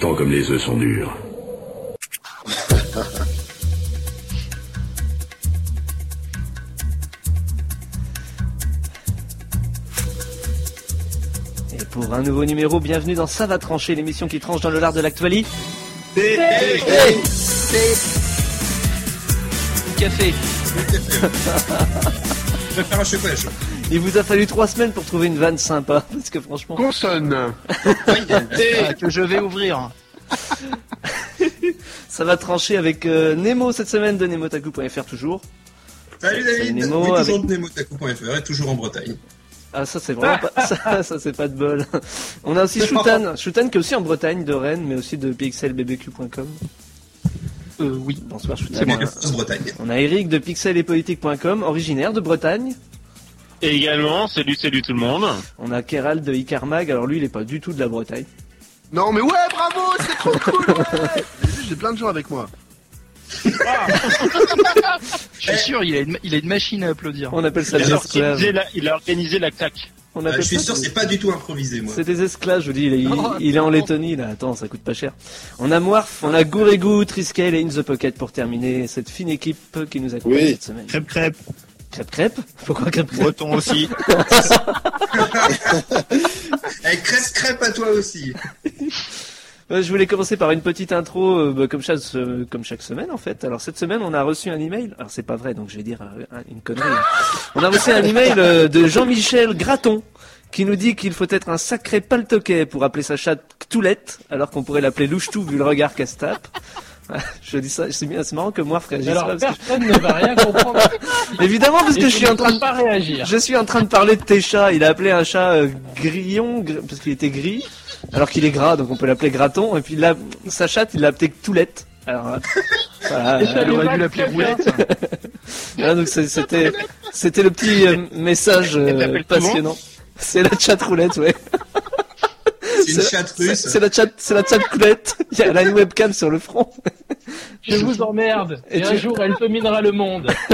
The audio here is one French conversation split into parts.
Tant comme les œufs sont durs. Et pour un nouveau numéro, bienvenue dans Ça va trancher, l'émission qui tranche dans le lard de l'actualité. Café. Je vais faire un chocolat chaud. Il vous a fallu trois semaines pour trouver une vanne sympa, parce que franchement... Consonne. Que je vais ouvrir. Ça va trancher avec euh, Nemo cette semaine de nemotaku.fr toujours. Salut David, Nemo oui, toujours avec- de nemotaku.fr et toujours en Bretagne. Ah ça c'est vraiment pas... ça, ça, c'est pas de bol. On a aussi Shutan, Shutan qui est aussi en Bretagne de Rennes, mais aussi de pixelbbq.com. Euh, oui. Bonsoir Shutan. C'est Bretagne. On a Eric de pixeletpolitique.com, originaire de Bretagne. Et également, salut, salut tout le monde. On a Keral de Icarmag, alors lui il est pas du tout de la Bretagne. Non mais ouais, bravo, c'est trop cool. Ouais. J'ai plein de gens avec moi. Je suis sûr, il a, une, il a une machine à applaudir. On appelle ça Il des a, esclaves. organisé la, il a organisé la claque. On Euh, je suis ça sûr, c'est pas du tout improvisé, moi. C'est des esclaves, je vous dis, il est, il- Oh, il est en. Lettonie là, attends, ça coûte pas cher. On a Moirf, on a Gourégou, Triscale et In The Pocket pour terminer cette fine équipe qui nous accompagne Oui. cette semaine. Crêpe, crêpe. Crêpe crêpe Pourquoi crêpe crêpe Breton aussi. Eh, crêpe, crêpe à toi aussi. Euh, Je voulais commencer par une petite intro, euh, bah, comme, chaque, euh, comme chaque semaine en fait. Alors cette semaine, on a reçu un email. Alors c'est pas vrai, donc je vais dire un- une connerie. On a reçu un email de Jean-Michel Graton qui nous dit qu'il faut être un sacré paltoquet pour appeler sa chatte Ctoulette, alors qu'on pourrait l'appeler Louchetou vu le regard qu'elle se tape. Je dis ça, c'est bien, c'est marrant que moi, frère, alors, parce que- personne ne va rien comprendre. Évidemment, parce Et que je suis en train de, pas réagir. je suis en train de parler de tes chats. Il a appelé un chat euh, grillon gr- parce qu'il était gris, alors qu'il est gras, donc on peut l'appeler graton. Et puis là, sa chatte, il l'a appelé Ctoulette. Alors, euh, voilà, euh, lui aurait dû l'appeler Roulette. voilà, donc c'était, c'était le petit euh, message euh, Elle passionnant. C'est la chat roulette, ouais. C'est une chatte russe. c'est la chat, c'est la chat coulette. Il y a elle a une webcam sur le front. Je vous emmerde. Et Et, tu- un jour, elle dominera le monde.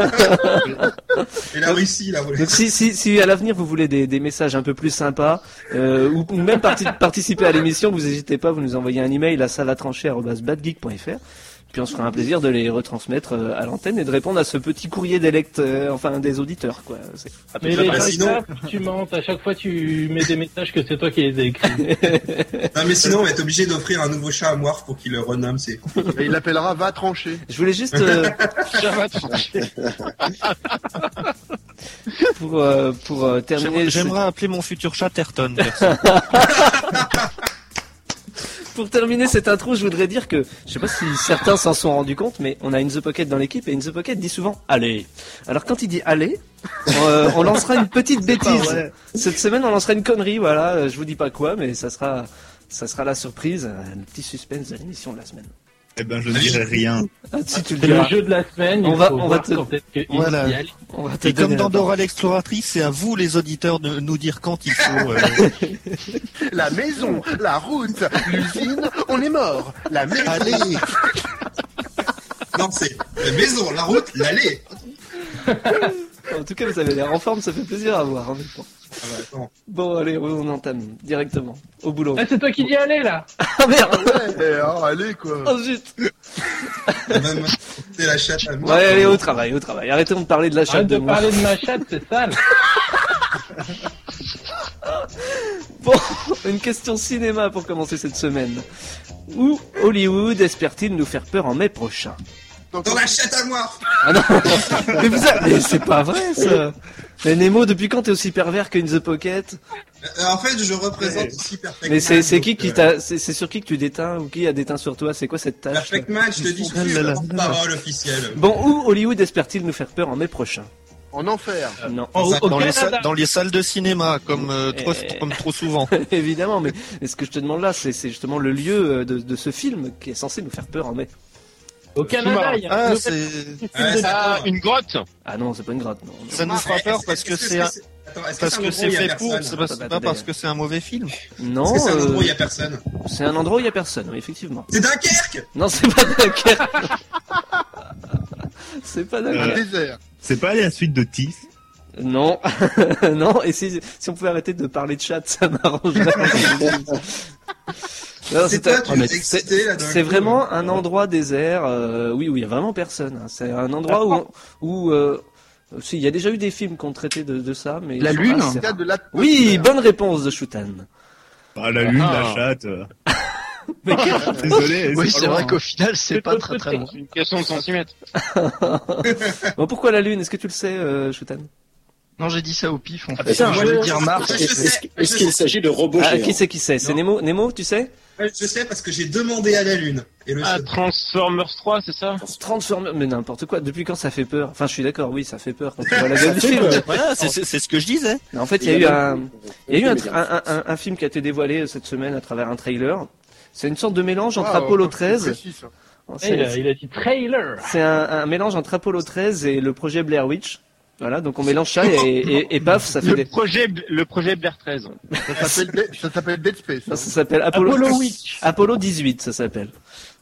Et la Russie, là, voilà. Donc si, si, si à l'avenir vous voulez des, des messages un peu plus sympas euh, ou, ou même parti- participer à l'émission, vous n'hésitez pas, vous nous envoyez un email à salatrancher@badgeek.fr. Puis on se fera un plaisir de les retransmettre euh, à l'antenne et de répondre à ce petit courrier des lect- euh, enfin des auditeurs quoi. C'est- Mais les gens sinon- tu mentes. À chaque fois, tu mets des messages que c'est toi qui les as écrits. Non, mais sinon, on va être obligé d'offrir un nouveau chat à Moirf pour qu'il le renomme. C'est Et il l'appellera va trancher. Je voulais juste euh, Ça va trancher. pour euh, pour euh, terminer. J'aimerais appeler mon futur chat Ayrton. Pour terminer cette intro, je voudrais dire que, je sais pas si certains s'en sont rendus compte, mais on a In The Pocket dans l'équipe et In The Pocket dit souvent allez. Alors quand il dit allez, euh, on lancera une petite bêtise. Cette semaine, on lancera une connerie, voilà. Je vous dis pas quoi, mais ça sera, ça sera la surprise, le petit suspense de l'émission de la semaine. Eh ben, je dirai rien. Ah, si tu le C'est le diras, jeu de la semaine. On va- on va te- Voilà. y allait. on va te Et comme dans Dora l'exploratrice, c'est à vous les auditeurs de nous dire quand il faut. euh, La maison, la route, l'usine, on est mort. La maison. Allez, non, c'est la maison, la route, l'allée. En tout cas, vous avez l'air en forme, ça fait plaisir à voir. en même temps. Ah bah. Bon, allez, on entame directement au boulot. Ah, c'est toi qui dis aller là. Ah merde oh, allez quoi. Oh zut monter la chatte à Ouais, Moirf. allez, au travail, au travail. Arrêtons de parler de la chatte Arrête de de moi. parler de ma chatte, c'est sale. Bon, une question cinéma pour commencer cette semaine. Où Hollywood espère-t-il nous faire peur en mai prochain? Dans la chatte à Moirf. Ah non Mais, vous a- mais c'est pas vrai ça Mais Nemo, depuis quand t'es aussi pervers que In The Pocket? Euh, En fait, je représente aussi Perfect Mais c'est qui qui euh, t'a c'est c'est sur qui que tu déteins ou qui a déteint sur toi? C'est quoi cette tâche? Perfect Man, je te dis, je suis là le là. porte-parole officiel. Bon, où Hollywood espère-t-il nous faire peur en mai prochain? En enfer. Non, Au, au dans, les salles, dans les salles de cinéma, comme, euh, trop, comme trop souvent. évidemment, mais, mais ce que je te demande là, c'est c'est justement le lieu euh, de, de ce film qui est censé nous faire peur en mai. Au Canada, il y a Ah, c'est- Ah, une grotte. Ah non, c'est pas une grotte, non. ça nous fera peur parce que c'est, un- parce que c'est fait pour, c'est pas, parce que c'est un mauvais film. Non, c'est un euh, endroit où il y a personne c'est un endroit où il y a personne, oui, effectivement. C'est Dunkerque Non, c'est pas Dunkerque. c'est pas Un Dunkerque. C'est pas la suite de Tis. Non, non. Et si, si on pouvait arrêter de parler de chat, ça m'arrangerait. C'est un- coup. vraiment un endroit désert, euh, oui, où il y a vraiment personne. hein. C'est un endroit où, où euh, si, il y a déjà eu des films qui ont traité de, de ça, mais La Lune rares. de la Oui, bonne réponse de Shutan. Ah, la lune, Ah. la chatte. euh. Mais Désolé. Oui, pas c'est vrai qu'au final, c'est pas très très loin. C'est une question de centimètres. Bon, pourquoi la Lune? Est-ce que tu le sais, euh, Shutan Non, j'ai dit ça au pif, en fait. putain, je moi, voulais je- dire Mars. Est-ce qu'il s'agit de robots Ah, géants qui c'est qui c'est? C'est Nemo Nemo, tu sais? Je sais parce que j'ai demandé à la Lune. Et le Ah, seul- Transformers 3, c'est ça? Transformers, mais n'importe quoi. Depuis quand ça fait peur? Enfin, je suis d'accord, oui, ça fait peur quand tu vois la gueule du film. Voilà, c'est ce que je disais. Mais en fait, il y a eu un, il y a eu un, tra- un, un- un film qui a été dévoilé euh, cette semaine à travers un trailer. C'est une sorte de mélange entre Apollo c'est 13. précis, ça. C'est- il, a, il a dit trailer. C'est un, un mélange entre Apollo 13 et le projet Blair Witch. Voilà, donc on mélange ça et, et, et paf, ça fait le des... projet, le projet Blair 13. Ça s'appelle Dead- ça s'appelle Dead Space. Ça, hein. ça s'appelle Apollo... Apollo Witch. Apollo 18, ça s'appelle.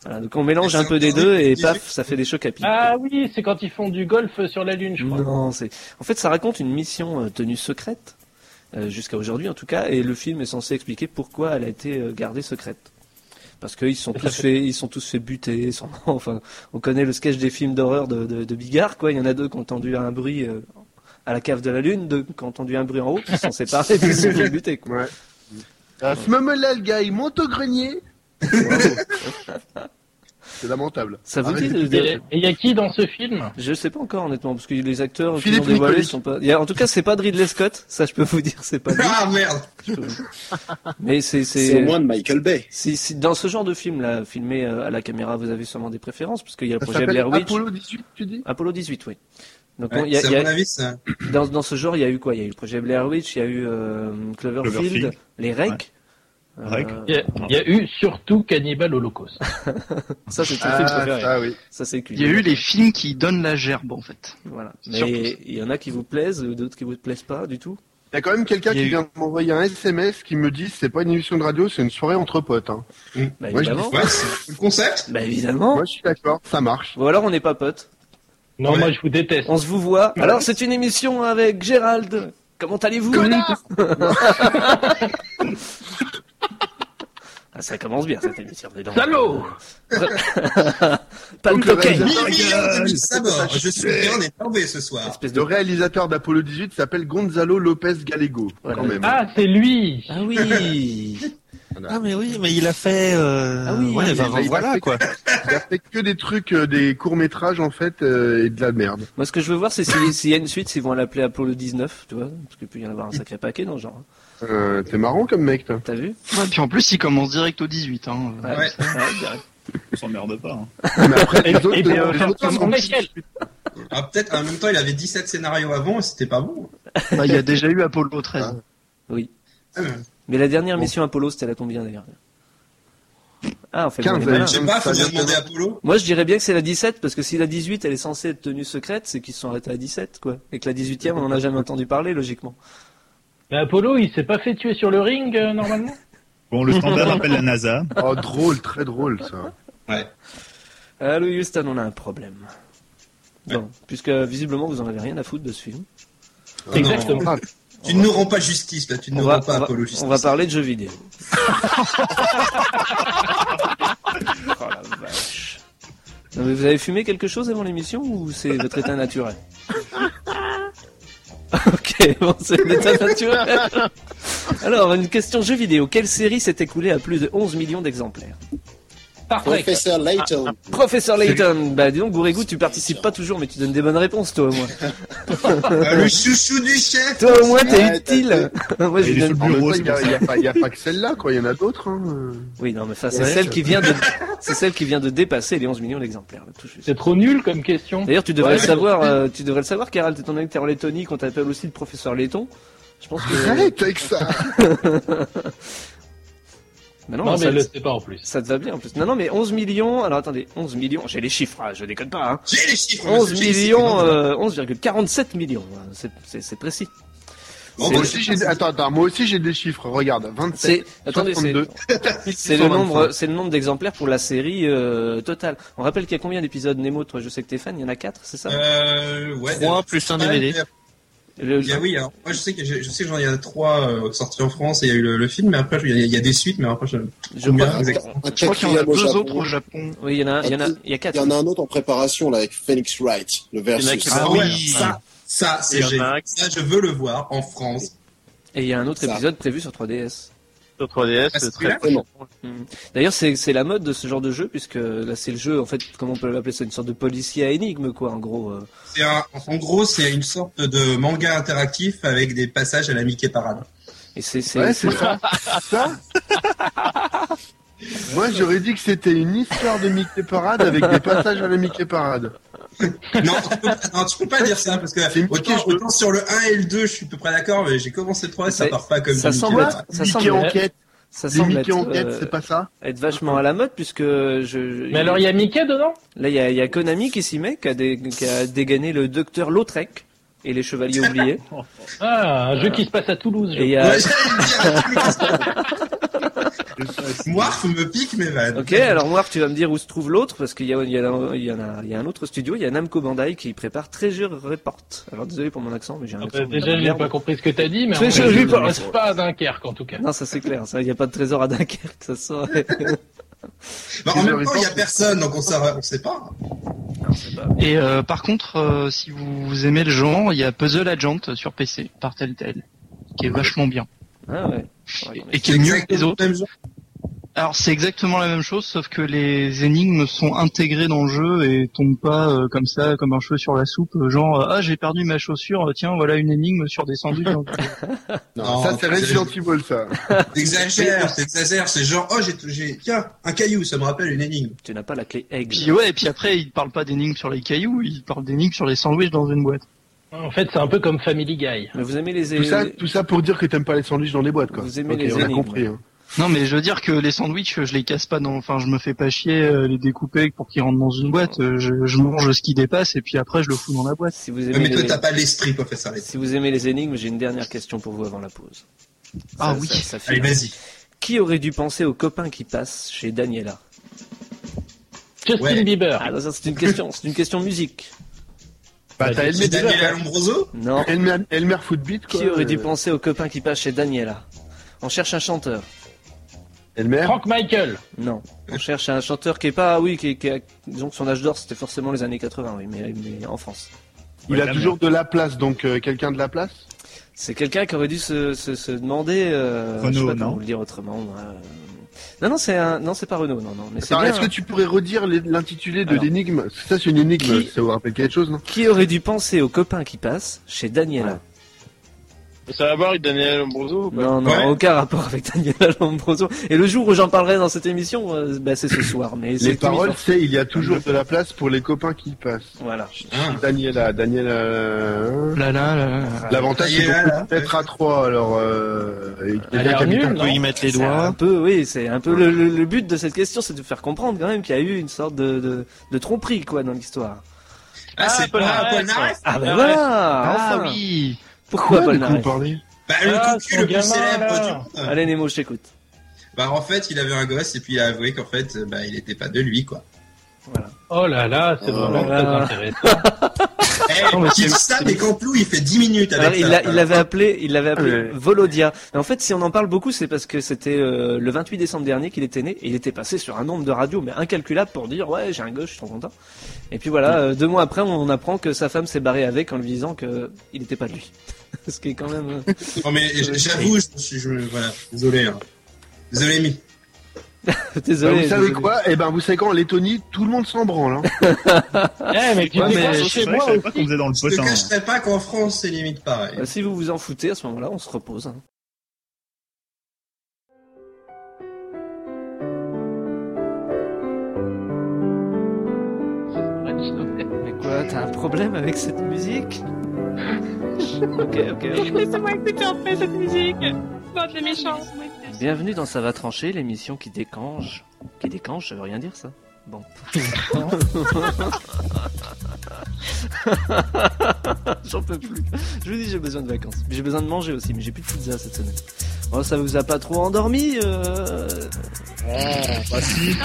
Voilà, donc on mélange un peu des deux et 18. paf, ça fait des chocs à pic. Ah oui, c'est quand ils font du golf sur la Lune, je crois. Non, c'est... En fait, ça raconte une mission euh, tenue secrète, euh, jusqu'à aujourd'hui en tout cas, et le film est censé expliquer pourquoi elle a été euh, gardée secrète. Parce qu'ils sont tous fait, ils sont tous fait buter. sont- Enfin, on connaît le sketch des films d'horreur de, de, de Bigard, quoi. Il y en a deux qui ont entendu un bruit euh, à la cave de la lune, deux qui ont entendu un bruit en haut, qui se sont séparés, puis ils se sont fait buter, quoi. Ouais. À ce moment-là, le gars, il monte au grenier. C'est lamentable. Ça vous Arrêtez dit de, Et il y a qui dans ce film? Je sais pas encore honnêtement, parce que les acteurs qui l'ont dévoilé sont pas. Il y a- en tout cas, c'est pas de Ridley Scott, ça je peux vous dire, c'est pas lui. Ah merde peux- Mais c'est C'est moins de Michael Bay. si, si dans ce genre de film là, filmé euh, à la caméra, vous avez sûrement des préférences, parce qu'il y a le Ça projet Blair Witch, Apollo 18, tu dis? Apollo 18, oui. Donc Ouais, on- y a, y a- avis ça. dans, dans ce genre, il y a eu quoi? Il y a eu le projet Blair Witch, il y a eu euh, Cloverfield, Cloverfield. les Rec. Rec. Il y, a, il y a eu surtout Cannibal Holocaust. ça c'est ton film Ah, préféré. ça, oui. Ça c'est Il y a eu les films qui donnent la gerbe, en fait. Voilà. Mais il y en a qui vous plaisent, d'autres qui vous plaisent pas du tout? Il y a quand même quelqu'un qui eu- vient de m'envoyer un SMS qui me dit c'est pas une émission de radio, c'est une soirée entre potes. Hein. Bah Moi, je évidemment. Ouais, c'est le concept. Bah évidemment. Moi, je suis d'accord, ça marche. Ou alors on n'est pas potes. Non, Ouais. moi je vous déteste. On se vous voit. Alors c'est une émission avec Gérald. Comment allez-vous? Ah, ça commence bien cette émission. Salaud Pas le Donc, cloquet. le 1000 réalisateur- millions de mille sabords. Je suis bien énervé ce soir. Espèce Le de... réalisateur d'Apollo 18 s'appelle Gonzalo Lopez Gallego, Voilà. quand même. Ah, c'est lui Ah oui. Ah mais oui, mais il a fait. Euh... Ah oui, ouais, bah, voilà fait- quoi. Il a fait que des trucs, euh, des courts métrages en fait, euh, et de la merde. Moi ce que je veux voir c'est si- s'il y a une suite, s'ils vont l'appeler Apollo 19, tu vois, parce qu'il peut y en avoir un sacré paquet dans le genre. Euh, T'es marrant comme mec, toi. T'as vu Ouais, puis en plus, il commence direct au 18. Hein. Ouais. ouais, direct. On s'emmerde pas. hein. Mais après, les Et- autres, et bien, les enfin, autres comme sont- Michael. Ah, peut-être en même temps il avait 17 scénarios avant et c'était pas bon. Bah, il y a déjà eu Apollo 13. Ah. Oui. Ah, mais- Mais la dernière Bon. mission Apollo, c'était la combien d'ailleurs Ah, on fait 15, bon, malins. Je sais pas, faut bien demander à Apollo. Moi, je dirais bien que c'est la 17, parce que si la 18, elle est censée être tenue secrète, c'est qu'ils se sont arrêtés à 17, quoi. Et que la 18e, on en a jamais entendu parler, logiquement. Mais Apollo, il s'est pas fait tuer sur le ring, euh, normalement? Bon, le standard appelle la NASA. Oh, drôle, très drôle, ça. Ouais. Allô, Houston, on a un problème. Bon, puisque visiblement, vous en avez rien à foutre de ce film. Ah non. Exactement. Tu ne nous rends pas justice là, tu ne nous va, rends pas Apollo justice. on va parler de jeux vidéo. oh la vache. Non, mais vous avez fumé quelque chose avant l'émission ou c'est votre état naturel? Ok, bon, c'est l'état naturel. Alors, une question jeu vidéo. Quelle série s'est écoulée à plus de 11 millions d'exemplaires? Parfait. Professeur Layton. Professeur Layton, bah dis donc, Gourégou, tu participes pas toujours, mais tu donnes des bonnes réponses, toi au moins. Ah, le chouchou du chef. Toi au moins, t'es Ouais, utile. Moi, je donne- bureau, il y a, pas, que celle-là, quoi. Il y en a d'autres. Hein. Oui, non, mais ça, c'est Ouais, celle je- qui vient de, c'est celle qui vient de dépasser les 11 millions d'exemplaires. C'est trop nul comme question. D'ailleurs, tu devrais Ouais, le savoir, euh, tu devrais le savoir, Carl, étant donné que t'es en Lettonie, qu'on t'appelle aussi le professeur Letton. Je pense que. Arrête avec ça. Mais non, Non, mais ça, le sait pas en plus. ça te va bien en plus. Non, non, mais 11 millions. Alors attendez, 11 millions. J'ai les chiffres, ah, je déconne pas. Hein. J'ai les chiffres. 11 monsieur, j'ai les millions, euh, 11,47 millions. hein. C'est- C'est c'est précis. Bon, Moi bah, aussi, j'ai, attends, attends, moi aussi, j'ai des chiffres. Regarde, 27, C'est, attendez, c'est, 62. c'est le nombre, c'est le nombre d'exemplaires pour la série euh, totale. On rappelle qu'il y a combien d'épisodes Nemo Toi, je sais que t'es fan. Il y en a 4 c'est ça? Euh, ouais. 3 plus un DVD. Le- Il y a- oui, alors, moi je sais que je, je sais que j'en il y en a trois euh, sortis en France et il y a eu le, le film, mais après il y, a- il y a des suites, mais après je. je crois- Un Je crois qu'il y en a deux Japon. autres au Japon. Oui, il y en a, il y en a, il y a Il quatre. y en a un autre en préparation là avec Phoenix Wright, le y en a versus. qui- Ah oui. ça, ça c'est Ça je veux le voir en France. Et il y a un autre Ça. épisode prévu sur 3DS. Sur 3DS, Ah, c'est c'est très celui-là D'ailleurs, c'est la mode de ce genre de jeu, puisque là, c'est le jeu, en fait, comment on peut l'appeler ça, une sorte de policier à énigme, quoi, en gros. euh. C'est un, en gros c'est une sorte de manga interactif avec des passages à la Mickey Parade. Et c'est, Ouais, ça Moi, j'aurais dit que c'était une histoire de Mickey Parade avec des passages à la Mickey Parade. Non, tu peux, pas- non, tu peux pas dire ça parce que autant, je peux- autant sur le 1 et le 2 je suis à peu près d'accord, mais j'ai commencé le 3 ça Ça- part pas comme ça semble Parade. Ça semble- enquête. ça semble Mickey être, enquête, euh, c'est pas ça? être vachement à la mode, puisque je, Mais alors, il y a Mickey dedans? Là, il y a, il y a Konami qui s'y met, qui a, dé- qui a dégainé le docteur Lautrec et les chevaliers oubliés. Ah, un jeu qui se passe à Toulouse. je Et y a. Moirf me pique mes vannes. Ok, alors moi, tu vas me dire où se trouve l'autre, parce qu'il y y, a, il y a, il y a un autre studio, il y a Namco Bandai qui prépare Treasure Report. Alors désolé pour mon accent, mais j'ai un Ah, accent. bah, déjà, j'ai merde. pas compris ce que t'as dit, mais je contre. reste pas à Dunkerque, en tout cas. Non, ça c'est clair, ça, il n'y a pas de trésor à Dunkerque, ça sort. Bah, en même temps, il y a personne, donc on sait, on sait pas. Et euh, par contre, euh, si vous aimez le genre, il y a Puzzle Agent sur PC par Telltale, qui est vachement bien. ah ouais. Et qui est mieux que les autres. Alors c'est exactement la même chose, sauf que les énigmes sont intégrées dans le jeu et tombent pas euh, comme ça, comme un cheveu sur la soupe, euh, genre euh, ah j'ai perdu ma chaussure, euh, tiens voilà une énigme sur des sandwichs. Non, Ça, c'est. Resident Evil, ça. T'exagères, t'exagères, c'est genre, oh, j'ai, j'ai, tiens, un caillou, ça me rappelle une énigme. Tu n'as pas la clé aigle. puis ouais, et puis après ils parlent pas d'énigmes sur les cailloux, ils parlent d'énigmes sur les sandwichs dans une boîte. En fait, c'est un peu comme Family Guy. Mais vous aimez les Tout ça, tout ça pour dire que t'aimes pas les sandwichs dans les boîtes, quoi. Vous aimez les on a énigmes. compris. Hein. Non mais je veux dire que les sandwichs, je les casse pas dans, enfin je me fais pas chier euh, les découper pour qu'ils rentrent dans une boîte, euh, je, je mange ce qui dépasse et puis après je le fous dans la boîte. Si vous aimez mais toi, les... t'as pas l'esprit pour faire ça. les- Si vous aimez les énigmes, j'ai une dernière question pour vous avant la pause. Ah Ça- oui. ça- ça Allez, file. vas-y. Qui aurait dû penser aux copains qui passent chez Daniela Justin Ouais. Bieber. Ah non, ça c'est une question, c'est une question musique. Bah, Bah, t'as c'est Elmer, C'est Daniela Lombroso Non. Elmer, Elmer Footbeat, quoi. Qui aurait dû penser aux copains qui passent chez Daniela? On cherche un chanteur. Elmer Frank Michael. Non. On cherche un chanteur qui est pas, oui, qui, est- qui a, disons que son âge d'or c'était forcément les années 80, oui, mais, mais en France. Il a toujours de la place, donc euh, quelqu'un de la place? C'est quelqu'un qui aurait dû se, se, se demander. Euh, Renaud, je sais pas non vous le dire autrement. euh. Non, non, c'est un, non, c'est pas Renault, non, non. Mais c'est bien. est-ce que tu pourrais redire l'intitulé de Alors. l'énigme? Ça, c'est une énigme, Qui- ça vous rappelle quelque chose, non? Qui aurait dû penser aux copains qui passent chez Daniela? Ça va voir avec Daniel Lombroso Non, non, Ouais. aucun rapport avec Daniela Lombroso. Et le jour où j'en parlerai dans cette émission, euh, bah, c'est ce soir. Mais c'est Les paroles, c'est il y a toujours de la place pour les copains qui passent. Voilà. Ah. Daniela, Daniela. euh, Là là là. là. L'avantage, c'est Daniela, qu'on là, peut être à trois, alors. Euh, On peut y mettre les C'est un doigts. peu, oui, c'est un peu le, le- le but de cette question, c'est de faire comprendre quand même qu'il y a eu une sorte de, de, de tromperie quoi dans l'histoire. Ah, c'est Paul pas Naref Ah ben Ah voilà. Ah enfin. oui. Pourquoi parlez Bah, le Ah, cocu le plus gamin, célèbre là. du monde. Allez Nemo, je t'écoute. Bah, en fait, il avait un gosse et puis il a avoué qu'en fait, bah, il était pas de lui, quoi. Oh là là, c'est Oh vraiment là là. très intéressant. Eh, Non, mais qui c'est- dit ça, mais Camplou, il fait 10 minutes avec Alors, il ça. il l'avait appelé, il l'avait appelé Ouais. Volodia. Et en fait, si on en parle beaucoup, c'est parce que c'était euh, le 28 décembre dernier qu'il était né et il était passé sur un nombre de radios mais incalculable pour dire ouais j'ai un gosse, je suis trop content. Et puis voilà, euh, deux mois après, on apprend que sa femme s'est barrée avec en lui disant que il n'était pas de lui. Ce qui est quand même. euh, Non, mais j'avoue, je, je, je- voilà. Désolé, hein. Désolé, Mi. Bah, Désolé. vous savez désolé. quoi? Eh ben, vous savez quoi En Lettonie, tout le monde s'en branle. Hein. Eh, mais tu Ouais, sais mais je savais pas aussi. qu'on faisait dans le Je te potin. cacherai pas qu'en France, c'est limite pareil. Bah, si vous vous en foutez, à ce moment-là, on se repose. hein. Quoi, t'as un problème avec cette musique Ok, ok. Laissez-moi écouter un peu cette musique. Bande de méchants. Bienvenue dans Ça va trancher, l'émission qui décange. Qui décange, ça veut rien dire ça Bon. J'en peux plus. Je vous dis, j'ai besoin de vacances. J'ai besoin de manger aussi, mais j'ai plus de pizza cette semaine. Oh, ça vous a pas trop endormi euh... Bah si.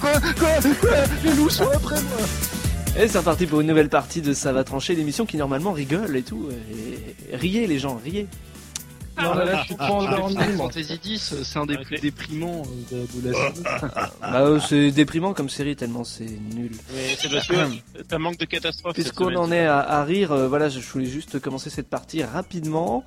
Quoi Quoi Quoi Les loups sont après moi Et c'est reparti pour une nouvelle partie de Ça va trancher, l'émission qui normalement rigole et tout. Et... Riez les gens, riez. Non, mais là, je. Fantasy X, c'est un des plus déprimants euh, de, de la série. Bah, euh, c'est déprimant comme série tellement c'est nul. Mais c'est parce que ça manque de catastrophe. Puisqu'on en est à, à rire, euh, voilà, je voulais juste commencer cette partie rapidement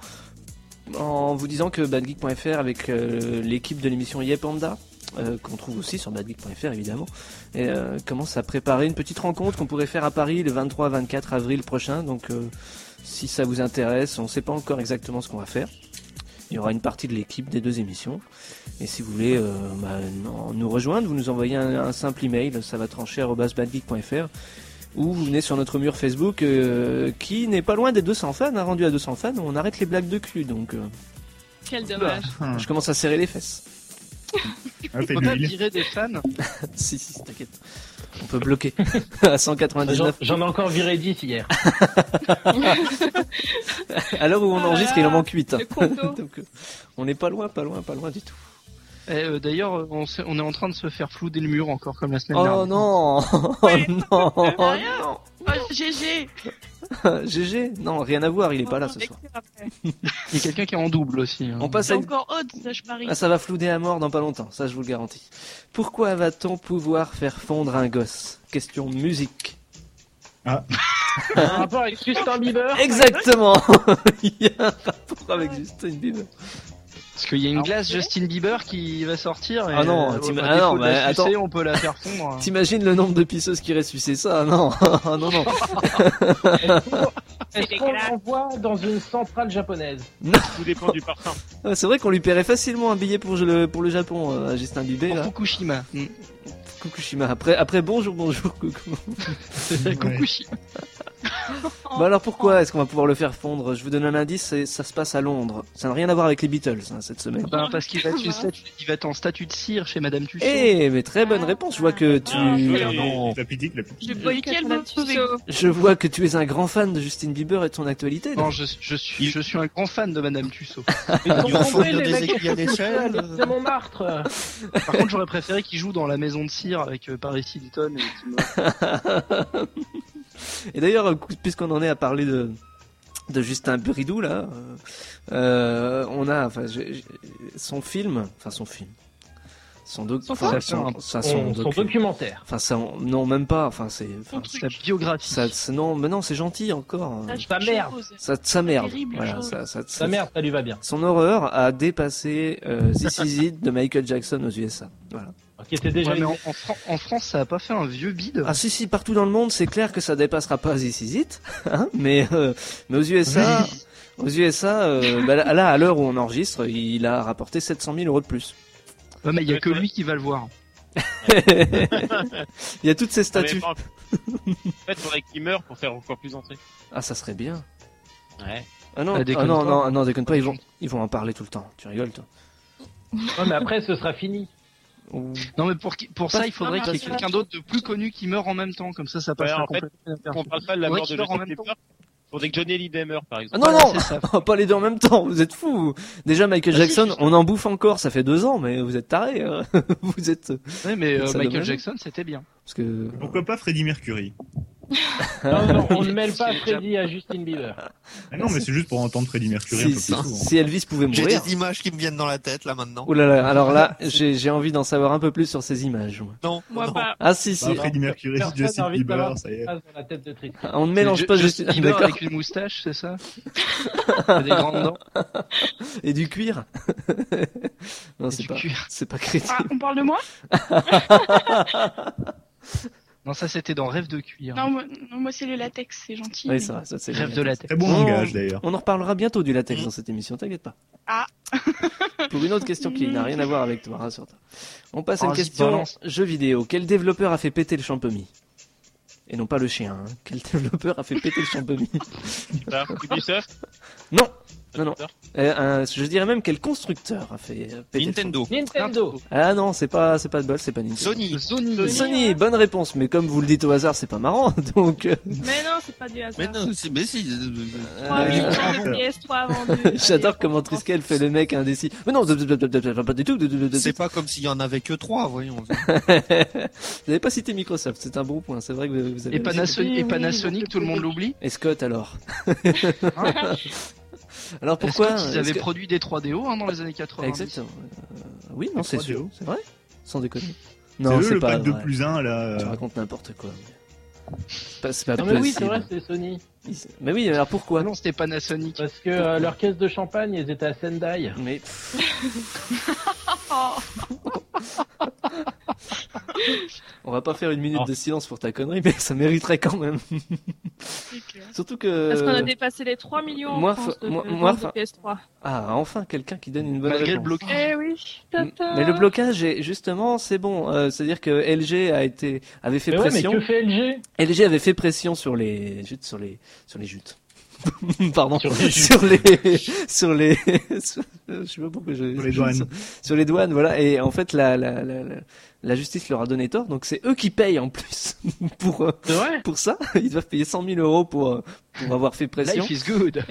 en vous disant que badgeek.fr avec euh, l'équipe de l'émission Yepanda, euh, qu'on trouve aussi sur badgeek.fr évidemment, et, euh, commence à préparer une petite rencontre qu'on pourrait faire à Paris le 23-24 avril prochain. Donc euh, si ça vous intéresse, on ne sait pas encore exactement ce qu'on va faire. Il y aura une partie de l'équipe des deux émissions. Et si vous voulez euh, bah, nous rejoindre, vous nous envoyez un, un simple email, ça va trancher badgeek.fr ou vous venez sur notre mur Facebook euh, qui n'est pas loin des 200 fans, hein, rendu à 200 fans, on arrête les blagues de cul, donc euh, Quel dommage. je commence à serrer les fesses. Ah, On peut pas virer des fans si, si, t'inquiète. On peut bloquer à J'en 199. j'en ai encore viré 10 hier. À l'heure où on enregistre, il en manque 8. Le complot. donc euh, on n'est pas loin, pas loin, pas loin du tout. Eh, euh, D'ailleurs, euh, on, est en train de se faire flouder le mur encore comme la semaine Oh dernière. non Oh non non Oh, GG. GG Non, rien à voir, il est pas là ce soir. Il y a quelqu'un qui est en double aussi. hein. On passe C'est à une encore haute, ça je parie. Ah, ça va flouder à mort dans pas longtemps, ça je vous le garantis. Pourquoi va-t-on pouvoir faire fondre un gosse? Question musique. Un rapport avec Justin Bieber? Exactement Il y a un rapport avec Justin Bieber. Parce qu'il y a une glace Justin Bieber qui va sortir. Et, Ah non, euh, t'im- ah non, attends. on peut la faire fondre. T'imagines le nombre de pisseuses qui ressuscitent ça Non, Ah, non, non. Est-ce qu'on l'envoie dans une centrale japonaise Tout dépend du parfum. Ah, C'est vrai qu'on lui paierait facilement un billet pour le, pour le Japon euh, à Justin Bieber. Pour Là. Fukushima. Mm. Fukushima. Après, après bonjour, bonjour, coucou. Fukushima. Bah alors pourquoi est-ce qu'on va pouvoir le faire fondre? Je vous donne un indice, c'est- ça se passe à Londres. Ça n'a rien à voir avec les Beatles hein, cette semaine. Ben, parce qu'il va, il va être en statut de cire chez Madame Tussaud. Eh, mais très bonne réponse. Je vois que tu, Ah, oui. Non, la petite, la petite. Je vois que tu es un grand fan de Justin Bieber et de son actualité. Non, je, je suis, je suis un grand fan de Madame Tussaud. Il va fournir des aiguilles à l'échelle. à C'est Montmartre? Par contre, j'aurais préféré qu'il joue dans La Maison de Cire avec euh, Paris Hilton et Et d'ailleurs, puisqu'on en est à parler de de Justin Bridou là, euh, on a enfin son film, enfin son film, son doc, Son enfin, quoi son, ça, Son, son son docu- documentaire. enfin ça, non même pas, enfin c'est, sa biographie. ça, non, mais non c'est gentil encore, Ah, Sa merde. ça, ça merde, voilà, ça, ça, Sa mère, ça lui va bien. Son horreur a dépassé euh, This Is It de Michael Jackson aux USA. Voilà. Qui était déjà Ouais, mais une- en, en Fran- en France, ça a pas fait un vieux bide. Ah si si partout dans le monde c'est clair que ça dépassera pas This Is It, hein, mais euh, mais aux USA, aux USA, euh, bah, là à l'heure où on enregistre, il a rapporté 700 000 euros de plus. Ouais, mais il y a que lui qui va le voir. il y a toutes ces Ah, statues. En fait, faudrait qu'il meure pour faire encore plus entrer. Ah ça serait bien. Ouais. Ah non, Ah, ah, déconne non, pas. non, non, déconne pas, ils vont, ils vont en parler tout le temps. Tu rigoles toi Ouais, mais après, ce sera fini. Ou- Non, mais pour, qui- pour ça, il faudrait qu'il y ait quelqu'un d'autre de plus connu qui meurt en même temps. Comme ça, ça passe Ouais, en fait, complètement On parle pas de la mort de meure. Faudrait que Johnny Hallyday meure, par Ah non Voilà, non, ça. pas les deux en même temps. Vous êtes fous. Déjà Michael Ah, si, Jackson, si. on en bouffe encore. Ça fait deux ans, mais vous êtes tarés. hein. vous êtes Ouais, mais euh, Michael. Jackson, c'était bien. parce que Pourquoi pas Freddie Mercury? Non, non, on ne mêle pas Freddy à Justin Bieber. ah Non, mais c'est juste pour entendre Freddie Mercury un si, peu si- plus souvent. si Elvis pouvait J'ai mourir. des images qui me viennent dans la tête là maintenant. Oh là là, alors là, j'ai j'ai envie d'en savoir un peu plus sur ces images. moi. Non, Moi non. pas. Ah si si, Bah, Freddie Mercury, Personne Justin Bieber, ça y est. se passe dans la tête de Tristan. on ne mélange pas Justin Bieber avec une moustache, c'est ça des grandes dents et du cuir. non, c'est du pas, cuir. c'est pas crédible. Ah, on parle de moi Non, ça c'était dans Rêve de cuir. Non, moi, non, moi, c'est le latex, c'est gentil. Oui, mais- c'est vrai, ça c'est Rêve de la tête. Très bon langage d'ailleurs. On en reparlera bientôt du latex dans cette émission, t'inquiète pas. Ah. Pour une autre question qui n'a rien à voir avec toi, rassure-toi. On passe à une Vas-y, question balance. jeu vidéo. Quel développeur a fait péter le champomis Et non pas le chien. hein. Quel développeur a fait péter le Ça, Ubisoft? Non Non, non. Euh, un- je dirais même quel constructeur a fait euh, péter Nintendo. Nintendo. Ah non, c'est pas, c'est pas de bol, c'est pas Nintendo. Sony. Sony. Sony, bonne réponse, mais comme vous le dites au hasard, c'est pas marrant, donc. euh, Mais non, c'est pas du hasard. Mais non, c'est, mais si. Trois euh, millions de PS3 vendus. J'adore comment Triskel fait le mec indécis. Mais non, pas du tout. C'est pas comme s'il y en avait que trois, voyons. Vous n'avez pas cité Microsoft, c'est un bon point. C'est vrai que vous avez. Et Panasonic, Oui, et oui, Panasonic tout le monde l'oublie. Et Scott alors. Alors pourquoi est-ce avaient que- produit des 3DO hein, dans les années 80 Exactement. Euh, oui, non, c'est 3DO. sûr. C'est vrai Sans déconner. C'est Non, eux, c'est le pas pack de plus 1, là. Tu euh, racontes n'importe quoi. C'est pas, Non mais oui, c'est vrai, c'est Sony. Mais oui, alors pourquoi non, c'était Panasonic. Parce que euh, leur caisse de champagne, ils étaient à Sendai. Mais on va pas faire une minute Ah. de silence pour ta connerie, mais ça mériterait quand même. Surtout que. Parce qu'on a dépassé les 3 millions en moi, France fa- de, moi- de moi, ventes de fa- PS3. Ah, enfin quelqu'un qui donne une bonne Malgré le réponse. blocage. Eh oui, tata. Mais le blocage, est, justement, c'est bon. Euh, C'est-à-dire que LG a été avait fait Mais ouais, mais pression. que fait LG LG avait fait pression sur les jutes, sur les sur les jutes. Pardon. Sur les sur les sur les sur- je sais pas pourquoi je Sur les douanes. sur les douanes voilà et en fait la la la, la, justice leur a donné tort donc c'est eux qui payent en plus pour euh, pour ça ils doivent payer 100 000 euros pour euh, pour avoir fait pression Life is good.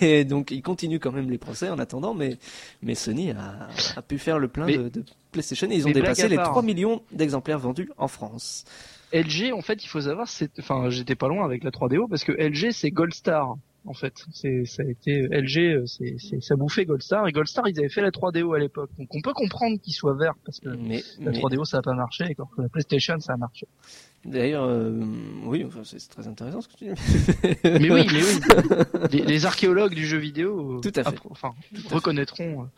et donc ils continuent quand même les procès en attendant mais mais Sony a, a pu faire le plein Mais- de, de PlayStation et ils ont dépassé les part. 3 millions d'exemplaires vendus en France LG, en fait, il faut savoir, c'est, enfin, j'étais pas loin avec la 3DO parce que LG, c'est Gold Star. En fait, c'est, ça a été LG, euh, c'est, c'est, ça bouffait Gold Star et Gold Star, ils avaient fait la 3DO à l'époque. Donc, on peut comprendre qu'ils soient verts parce que mais, la mais- 3DO ça a pas marché et que la PlayStation ça a marché. D'ailleurs, euh, oui, enfin, c'est très intéressant ce que tu dis. Mais oui, mais oui. Les, les archéologues du jeu vidéo, euh, Tout à fait. appro- enfin, reconnaîtront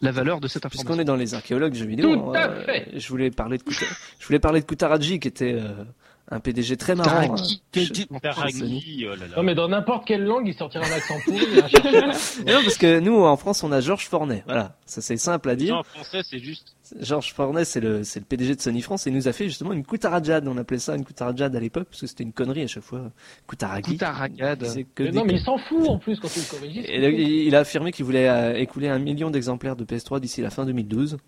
la valeur de cette Puisqu'on information. est dans les archéologues du jeu vidéo, Tout à euh, fait. je voulais parler de Kuta- je voulais parler de Kutaraji qui était euh, un PDG très marrant. Chez- Taraki, oh là là. Non mais dans n'importe quelle langue, il sortira un accent pourri. hein, non, parce que nous en France on a Georges Fornet. Voilà, ça c'est simple à Non, dire. en français, c'est juste. Georges Fornet c'est le c'est le PDG de Sony France et il nous a fait justement une Kutarajad. On appelait ça une Kutarajad à l'époque parce que c'était une connerie à chaque fois. C'est que Mais non mais il s'en fout en plus quand tu le il il a affirmé qu'il voulait euh, écouler un million d'exemplaires de PS3 d'ici la fin 2012.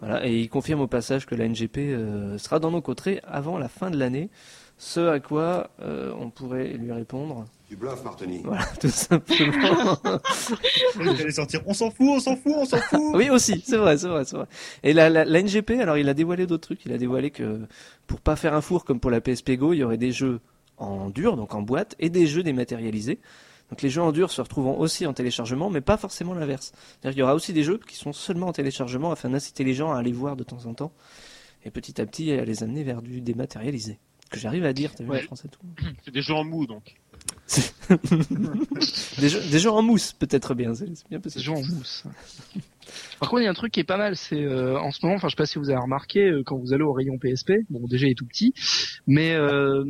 Voilà, et il confirme au passage que la NGP euh, sera dans nos coteries avant la fin de l'année. Ce à quoi euh, on pourrait lui répondre. Tu bluffes, Martini. Voilà, tout simplement. Allez sortir, on s'en fout, on s'en fout, on s'en fout. oui, aussi, c'est vrai, c'est vrai, c'est vrai. Et la, la, la NGP, alors il a dévoilé d'autres trucs. Il a dévoilé que pour pas faire un four comme pour la PSP Go, il y aurait des jeux en dur, donc en boîte, et des jeux dématérialisés. Donc les jeux en dur se retrouveront aussi en téléchargement, mais pas forcément l'inverse. C'est-à-dire qu'il y aura aussi des jeux qui sont seulement en téléchargement afin d'inciter les gens à aller voir de temps en temps, et petit à petit à les amener vers du dématérialisé. Que j'arrive à dire, t'as vu Ouais. français et tout. C'est des jeux en mou, donc. des, jeux, des jeux en mousse, peut-être bien, c'est possible. joué en mousse. Par contre, il y a un truc qui est pas mal, c'est euh, en ce moment, enfin, je sais pas si vous avez remarqué euh, quand vous allez au rayon PSP. Bon, déjà, il est tout petit, mais euh,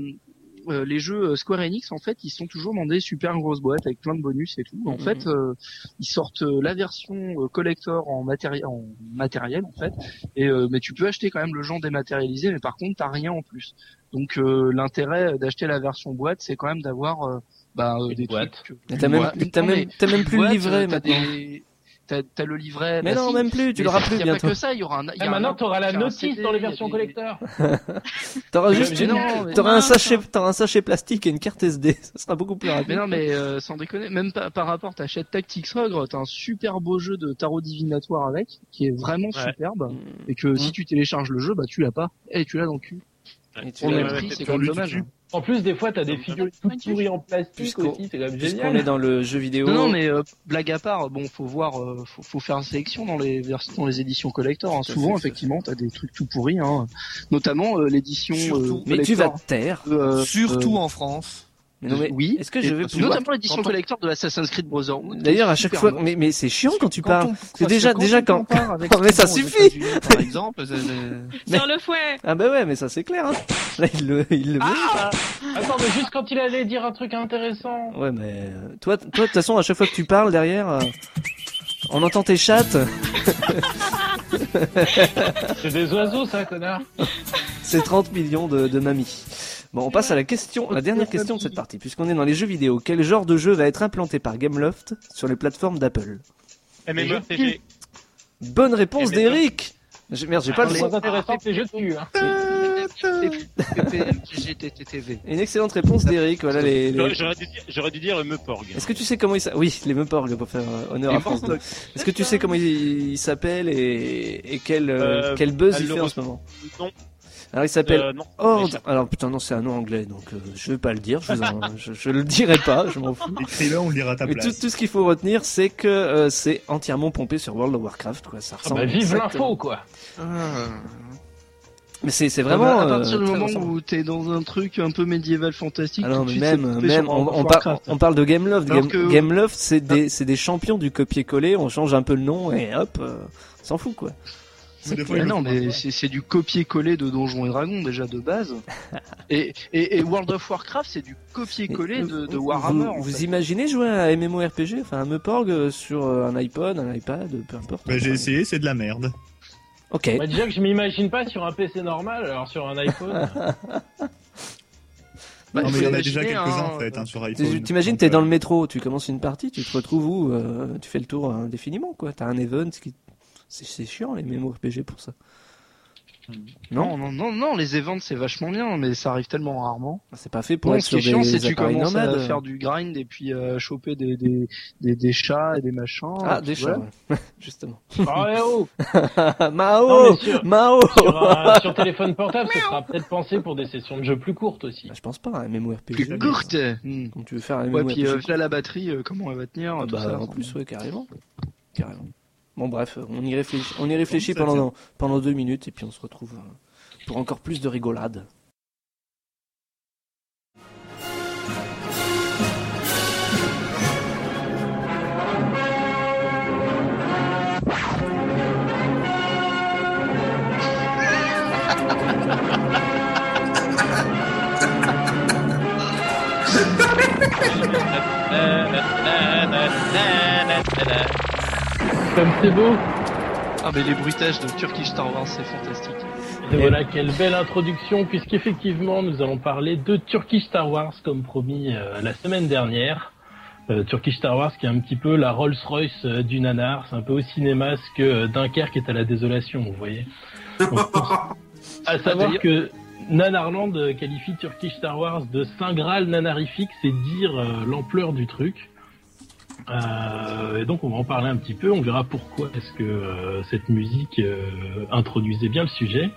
euh, les jeux euh, Square Enix, en fait, ils sont toujours dans des super grosses boîtes avec plein de bonus et tout. En Mhm. fait, euh, ils sortent euh, la version collector en matériel, en matériel, en fait. Et euh, mais tu peux acheter quand même le genre dématérialisé, mais par contre, t'as rien en plus. Donc, euh, l'intérêt d'acheter la version boîte, c'est quand même d'avoir euh, bah, euh, des boîte. trucs. T'as même, même, même plus le livret t'as maintenant. des- T'as t'as le livret. Mais bah non, si. même plus, tu l'auras plus a pas bientôt. que ça, il y aura un. il y a maintenant un- t'auras la il notice CD, dans les il versions des- collector. T'auras juste mais une, non, mais- t'auras un sachet, t'auras un sachet plastique et une carte SD. Ça sera beaucoup plus rapide. Mais non, mais euh, sans déconner, même pas, par rapport, t'achètes Tactics Ogre, t'as un super beau jeu de tarot divinatoire avec, qui est vraiment Ouais. superbe, et que si tu télécharges le jeu, bah tu l'as pas, et tu l'as dans le cul. Et tu Pour l'as- c'est quand même dommage. En plus, des fois, t'as des figurines toutes pourries en plastique Puisqu'on- aussi, c'est quand même Puisqu'on génial. est dans le jeu vidéo. Non, non, mais euh, blague à part, bon, faut voir, euh, faut, faut faire une sélection dans les versions, dans les éditions collector. Hein. Souvent, effectivement, t'as des trucs tout pourris, hein. notamment euh, l'édition. Euh, mais tu vas te taire. euh, Surtout euh, en France. Mais non, mais oui. est-ce que je vais pouvoir- Notamment l'édition collector de Assassin's Creed Brotherhood. D'ailleurs, à chaque fois, mais, mais c'est chiant quand tu parles. C'est déjà, déjà quand, mais ça suffit. États-Unis, Par exemple, Sur le fouet. Ah bah ouais, mais ça c'est clair. Hein. Là, il le, il le Ah Attends, mais juste quand il allait dire un truc intéressant. Ouais, mais euh, toi, toi, de toute façon, à chaque fois que tu parles derrière, euh, on entend tes chattes. C'est des oiseaux, ça, connard. C'est 30 millions de, de mamies. Bon, on passe à la question, la dernière question de cette partie, puisqu'on est dans les jeux vidéo. Quel genre de jeu va être implanté par Gameloft sur les plateformes d'Apple MMORPG. Bonne réponse Eh, d'Eric Merde, j'ai pas le. Hein. Une excellente réponse d'Eric. Voilà les. les- J'aurais dû dire, Meporg. Est-ce que tu sais comment il s'appelle Oui, les Meporg pour faire euh, honneur Les à France 2. Meporg. Est-ce que tu sais comment il, il s'appelle et, et quel, euh, Euh, quel buzz il fait en ce moment Non. Alors il s'appelle Euh. Horde. Alors putain non c'est un nom anglais donc euh, je vais pas le dire. Je, vous en- je, je le dirai pas. Je m'en fous. Écris-le, on le dira à ta Mais tout, place. tout ce qu'il faut retenir, c'est que euh, c'est entièrement pompé sur World of Warcraft. Quoi. Ça Ah ressemble bah, vive l'info, quoi. Mais c'est c'est Vraiment, à partir euh, du très moment où t'es dans un truc un peu médiéval fantastique, Ah non, tout de mais suite, même, même on, par- parle de Gameloft. Alors Game, que- Gameloft, c'est des, c'est des champions du copier-coller. On change un peu le nom et hop, euh, on s'en fout quoi. Mais Mais non, mais c'est du copier-coller de Donjons et Dragons déjà de base. et, et, et World of Warcraft, c'est du copier-coller de, de Vous- Warhammer. Vous, en vous fait. imaginez jouer à un MMORPG, enfin un Meporg euh, sur euh, un iPod, un iPad, peu importe. Bah, j'ai essayé, c'est de la merde. Ok. Bah, déjà que je m'imagine pas sur un PC normal, alors sur un iPhone. Bah, non, mais faut il y en a déjà quelques-uns hein, en fait, hein, sur iPhone. T'imagines, t'es dans euh, le métro, tu commences une partie, tu te retrouves où euh, Tu fais le tour indéfiniment, quoi. T'as un event qui. C'est c'est chiant les MMORPG pour ça. Non, non, non, non, les events c'est vachement bien, mais ça arrive tellement rarement. C'est pas fait pour Bon, être ce qui sur est chiant, c'est tu commences nomades. à faire du grind et puis euh, choper des, des, des, des chats et des machins. Ah, des chats, ouais. justement. Ah ouais, oh Mao Non, sur- Mao sur, un- sur téléphone portable, ça sera peut-être pensé pour des sessions de jeu plus courtes aussi. Bah, Je pense pas, un MMORPG. Plus courte. Hmm. Quand tu veux faire un Ouais, MMORPG. puis euh, là la batterie, euh, comment elle va tenir Ah tout bah, ça, en plus, ouais, carrément. Carrément. Bon, bref, on y réfléchit, on y réfléchit Ça, pendant, pendant deux minutes et puis on se retrouve euh, pour encore plus de rigolade. Comme c'est beau Ah mais les bruitages de Turkish Star Wars c'est fantastique. Et voilà, quelle belle introduction, puisqu'effectivement, nous allons parler de Turkish Star Wars, comme promis euh, la semaine dernière. Euh, Turkish Star Wars qui est un petit peu la Rolls-Royce euh, du nanar, c'est un peu au cinéma ce que Dunkerque est à la désolation, vous voyez. Donc, à savoir que Nanarland qualifie Turkish Star Wars de Saint Graal nanarifique, c'est dire euh, l'ampleur du truc. Euh, et donc on va en parler un petit peu, on verra pourquoi est-ce que euh, cette musique euh, introduisait bien le sujet.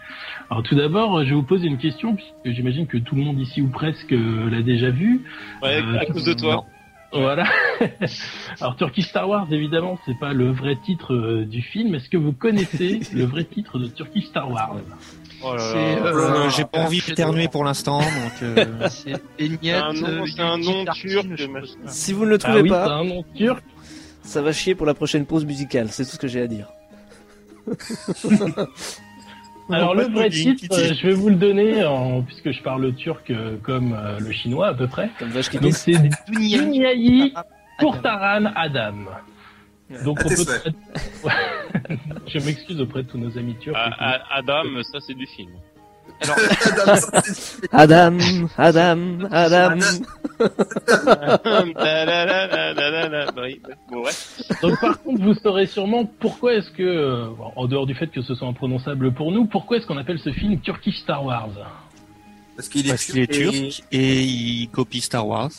Alors tout d'abord, je vais vous poser une question, puisque j'imagine que tout le monde ici ou presque euh, l'a déjà vu. Ouais, Euh, à cause de toi. Voilà. Alors Turkish Star Wars, évidemment, c'est pas le vrai titre euh, du film. Est-ce que vous connaissez le vrai titre de Turkish Star Wars? Oh euh, Euh, J'ai pas envie d'éternuer pour l'instant, donc. euh, C'est un nom, euh, un nom turc. Si vous ne le Ah trouvez oui, c'est pas, un nom turc. ça va chier pour la prochaine pause musicale, c'est tout ce que j'ai à dire. Alors le de vrai titre, euh, je vais vous le donner en, puisque je parle turc euh, comme euh, le chinois à peu près. Comme Donc c'est Dunyayi. Kurtaran Adam. Donc À on peut. je m'excuse auprès de tous nos amis turcs. Adam, ça c'est du film. Adam, Adam, Adam. Donc par contre, vous saurez sûrement pourquoi est-ce que, euh, en dehors du fait que ce soit imprononçable pour nous, pourquoi est-ce qu'on appelle ce film Turkish Star Wars? Parce qu'il est Parce qu'il est turc et il copie Star Wars.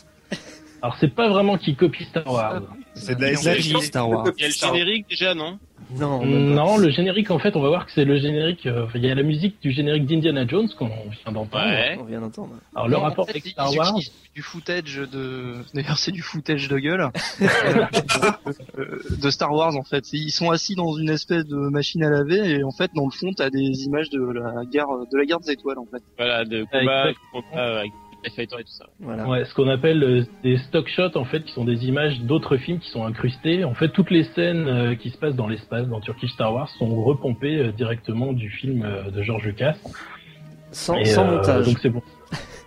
Alors c'est pas vraiment qu'il copie Star Wars. C'est de la SF. Star Wars. Il y a le générique déjà, non Non, pas. Non, le générique en fait, on va voir que c'est le générique. euh, il y a la musique du générique d'Indiana Jones qu'on vient d'entendre. Ouais. on vient d'entendre. Alors le rapport avec Star Wars, du footage de. D'ailleurs, c'est du footage de gueule Euh, de Star Wars en fait. Ils sont assis dans une espèce de machine à laver et en fait, dans le fond, t'as des images de la guerre de la guerre des étoiles en fait. Voilà, de combat, Exactement. combat avec les fighters et tout ça. Voilà. Ouais, ce qu'on appelle euh, des stock shots en fait, qui sont des images d'autres films qui sont incrustés. En fait, toutes les scènes euh, qui se passent dans l'espace dans Turkish Star Wars sont repompées euh, directement du film de George Lucas. Sans, Et, sans euh, montage. Donc c'est bon.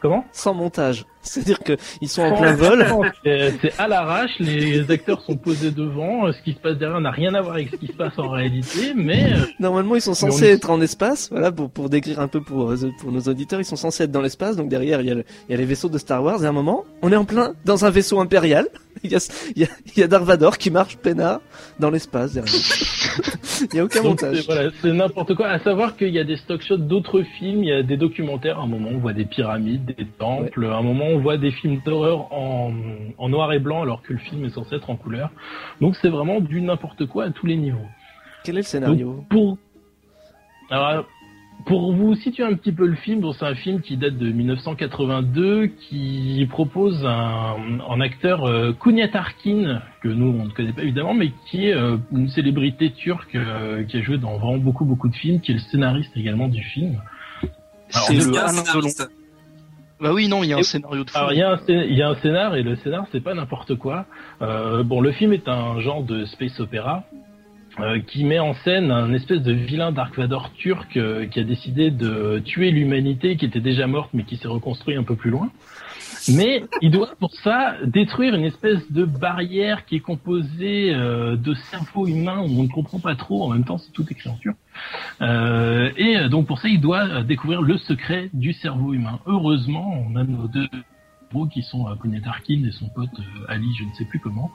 Comment? Sans montage. C'est-à-dire qu'ils sont en plein vol. C'est à l'arrache, les acteurs sont posés devant, ce qui se passe derrière n'a rien à voir avec ce qui se passe en réalité, mais euh, Normalement, ils sont on censés être en espace. Voilà, pour, pour décrire un peu pour, pour nos auditeurs, ils sont censés être dans l'espace. Donc derrière, il y, a le- il y a les vaisseaux de Star Wars. Et à un moment, on est en plein dans un vaisseau impérial. Il y a, il y a, il y a Vader qui marche peinard dans l'espace derrière. il y a aucun donc, montage. c'est- voilà, c'est n'importe quoi. À savoir qu'il y a des stock shots d'autres films, il y a des documentaires. À un moment, on voit des pyramides, des temples. À un moment, on voit des films d'horreur en, en noir et blanc, alors que le film est censé être en couleur. Donc, c'est vraiment du n'importe quoi à tous les niveaux. Quel est le scénario Donc, pour... Alors, pour vous situer un petit peu le film, donc c'est un film qui date de 1982, qui propose un, un acteur euh, Kunyat Arkin, que nous on ne connaît pas évidemment, mais qui est euh, une célébrité turque euh, qui a joué dans vraiment beaucoup beaucoup de films, qui est le scénariste également du film. C'est le- le. Bah oui, non, il y a un scénario de fou. alors il y, a un scén- il y a un scénar et le scénar c'est pas n'importe quoi. Euh, bon, le film est un genre de space opéra euh, qui met en scène un espèce de vilain Dark Vador turc euh, qui a décidé de tuer l'humanité qui était déjà morte mais qui s'est reconstruit un peu plus loin. Mais il doit pour ça détruire une espèce de barrière qui est composée euh, de cerveaux humains où on ne comprend pas trop. En même temps, c'est tout écrit en turc. Euh, et euh, donc pour ça, il doit euh, découvrir le secret du cerveau humain. Heureusement, on a nos deux qui sont euh, Konya Tarkin et son pote Ali, je ne sais plus comment,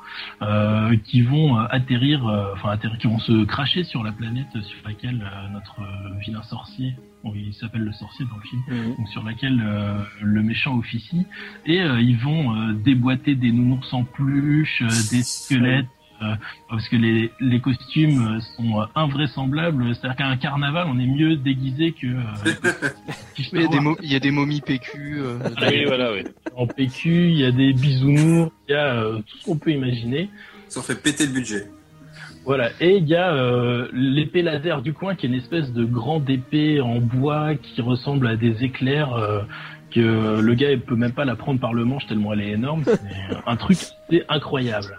qui vont atterrir, enfin qui vont se cracher sur la planète sur laquelle notre vilain sorcier, bon, il s'appelle le sorcier dans le film, Mhm. donc sur laquelle euh, le méchant officie, et euh, ils vont euh, déboîter des nounours en peluche, euh, des squelettes. parce que les, les costumes sont invraisemblables, c'est-à-dire qu'à un carnaval, on est mieux déguisé que. euh, il y a des, mo- il y a des momies PQ. euh, Ah oui, voilà, oui. en PQ, il y a des bisounours, il y a euh, tout ce qu'on peut imaginer. Ont fait péter le budget. Voilà, et il y a euh, l'épée laser du coin qui est une espèce de grande épée en bois qui ressemble à des éclairs euh, que le gars il peut même pas la prendre par le manche tellement elle est énorme. C'est un truc c'est incroyable.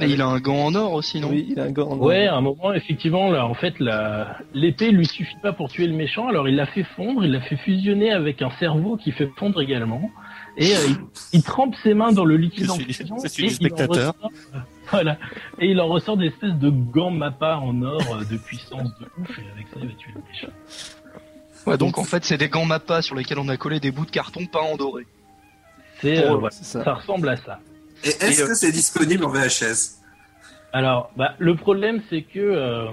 il a un gant en or aussi, non? Oui, il a un gant en or. Ouais, à un moment effectivement là, en fait la l'épée lui suffit pas pour tuer le méchant, alors il l'a fait fondre, il l'a fait fusionner avec un cerveau qui fait fondre également, et euh, il, il trempe ses mains dans le liquide en fusion, et le il en spectateur. Voilà, et il en ressort des espèces de gants mappa en or euh, de puissance de ouf, et avec ça il va tuer le méchant. Ouais, donc en fait, c'est des gants Mappa sur lesquels on a collé des bouts de carton peints en doré. C'est euh, Oh, voilà, ça. ça ressemble à ça. Et est-ce Et, euh, que c'est disponible en VHS Alors, bah, le problème, c'est que, euh,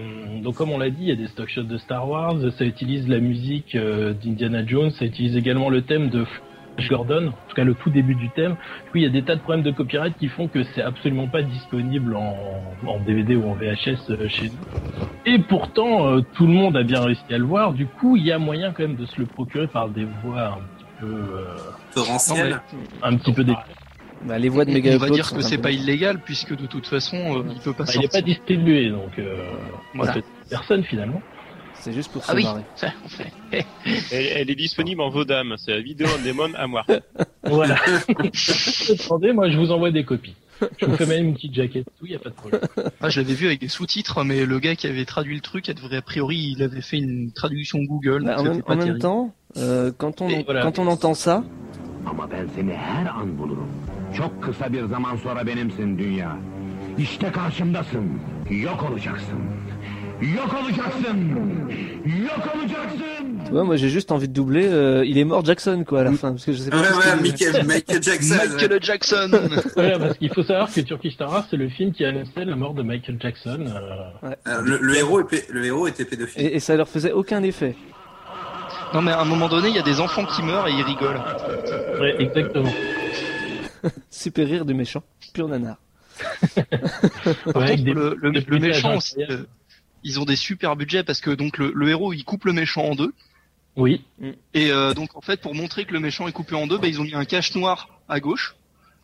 donc comme on l'a dit, il y a des stock shots de Star Wars, ça utilise la musique euh, d'Indiana Jones, ça utilise également le thème de Gordon, en tout cas le tout début du thème. Du coup, il y a des tas de problèmes de copyright qui font que c'est absolument pas disponible en, en DVD ou en VHS euh, chez nous. Et pourtant, euh, tout le monde a bien réussi à le voir. Du coup, il y a moyen quand même de se le procurer par des voies un petit peu, euh, un petit peu dé- Bah, les voix de On Mega va Upload dire que c'est pas illégal puisque de toute façon, euh, il peut pas Bah, il n'est pas distribué, donc euh, Voilà. ça fait personne finalement. C'est juste pour se Ah oui, marrer. Elle, elle est disponible en Vodam. C'est la vidéo on demande à moi. Voilà. Attendez, moi je vous envoie des copies. Je vous fais même une petite jaquette, tout, il n'y a pas de problème. Ah, je l'avais vu avec des sous-titres, mais le gars qui avait traduit le truc, a priori, il avait fait une traduction Google. Bah, en même, en même temps, euh, quand, on, voilà. quand on entend ça, Yok olacaksın. Yok olacaksın. Vois, moi j'ai juste envie de doubler. euh, il est mort Jackson quoi à la fin, parce que je sais pas. Ouais, ce ouais, Michael, Michael Jackson. Michael Jackson Voilà, parce qu'il faut savoir que Turkish Star Wars, c'est le film qui annonçait la mort de Michael Jackson. euh, Euh, le, le héros est pé- le héros était pédophile. Et, et ça leur faisait aucun effet. Non, mais à un moment donné, il y a des enfants qui meurent et ils rigolent. Ouais, exactement. Super rire du méchant, pur nanar. Par Ouais, avec contre, des- le, le- des le bruitages méchant aussi, incroyables. Ils ont des super budgets parce que donc le, le héros il coupe le méchant en deux Oui. et euh, donc en fait pour montrer que le méchant est coupé en deux, bah, ils ont mis un cache noir à gauche.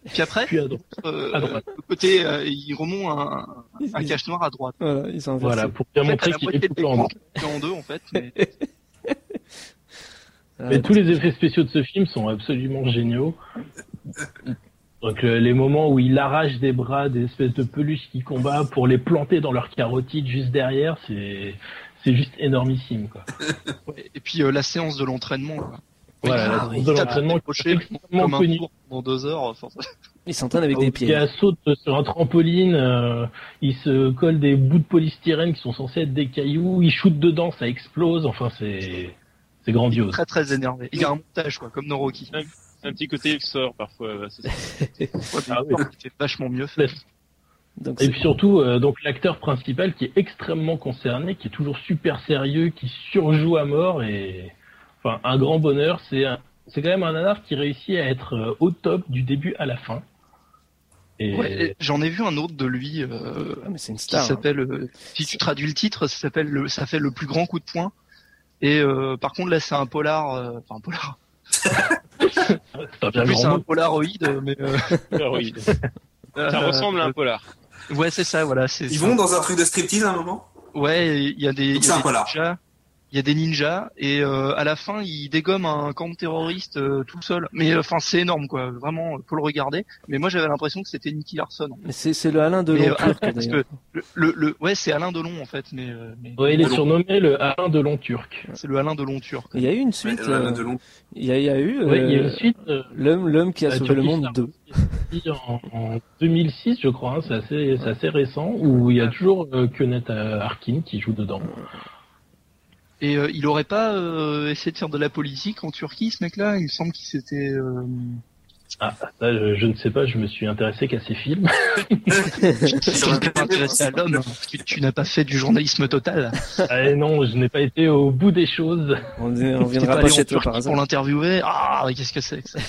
Puis après, Puis à droite. euh, à droite. le côté, euh, ils remontent un, cache noir à droite. Voilà, ils ont Voilà, inversé. pour bien En fait, montrer qu'il est coupé en deux. coupé en deux en fait. Mais... Ah, Mais tous les effets spéciaux de ce film sont absolument géniaux. Donc le- les moments où il arrache des bras des espèces de peluches qui combattent pour les planter dans leur carotide juste derrière, c'est c'est juste énormissime quoi. Ouais, Et puis euh, la séance de l'entraînement. quoi. Voilà, la Ah, oui. de l'entraînement extrêmement comme un connue. tour pendant deux heures. enfin, Il s'entraîne avec des pieds. gars saute sur un trampoline, euh, il se colle des bouts de polystyrène qui sont censés être des cailloux, il shoot dedans, ça explose, enfin c'est c'est grandiose. très très énervé. Il y a un montage quoi, comme dans Rocky. Un petit côté sort parfois. c'est Ah oui. C'était vachement mieux fait. Donc, Et c'est- puis surtout, euh, donc l'acteur principal qui est extrêmement concerné, qui est toujours super sérieux, qui surjoue à mort et enfin un grand bonheur. C'est un- c'est quand même un nanar qui réussit à être euh, au top du début à la fin. Et Ouais, et J'en ai vu un autre de lui euh, Ah, mais c'est une qui star. hein. s'appelle. euh, si tu traduis le titre, ça s'appelle le, ça fait le plus grand coup de poing. Et euh, par contre là, c'est un polar, euh, enfin un polar. c'est un bien En plus, grand c'est un mot. polaroid, mais. Euh, Ah oui. Ça euh, ressemble à un polar. Ouais, c'est ça, voilà. c'est Ils ça. vont dans un truc de striptease à un moment? Ouais, il y a des, c'est a un des polar. Il y a des ninjas et euh, à la fin il dégomme un camp de terroristes euh, tout seul. Mais euh, enfin c'est énorme quoi, vraiment faut le regarder. Mais moi j'avais l'impression que c'était Nicky Larson. Mais c'est c'est le Alain Delon Mais, turc, parce que le, le, le- ouais c'est Alain Delon en fait, mais, mais Ouais, il est Delon. surnommé le Alain Delon turc. c'est le Alain Delon turc. Il y a eu une suite. Ouais, Alain Delon. Il y a, il y a eu Ouais, il y a une suite l'homme l'homme qui a sauvé le monde Star 2. sorti en, en 2006, je crois. hein, c'est assez, c'est assez récent où il y a toujours euh, Kenneth Harkin qui joue dedans. Et euh, il aurait pas euh, essayé de faire de la politique en Turquie ce mec-là? Il me semble qu'il s'était. Ah, ça, je, je ne sais pas. Je me suis intéressé qu'à ces films. Ça aurait pas intéressé à l'homme. Tu, tu n'as pas fait du journalisme total. Ah, non, je n'ai pas été au bout des choses. On, on Tu viendra pas pas chez en toi par pour l'interviewer. Ah, qu'est-ce que c'est que ça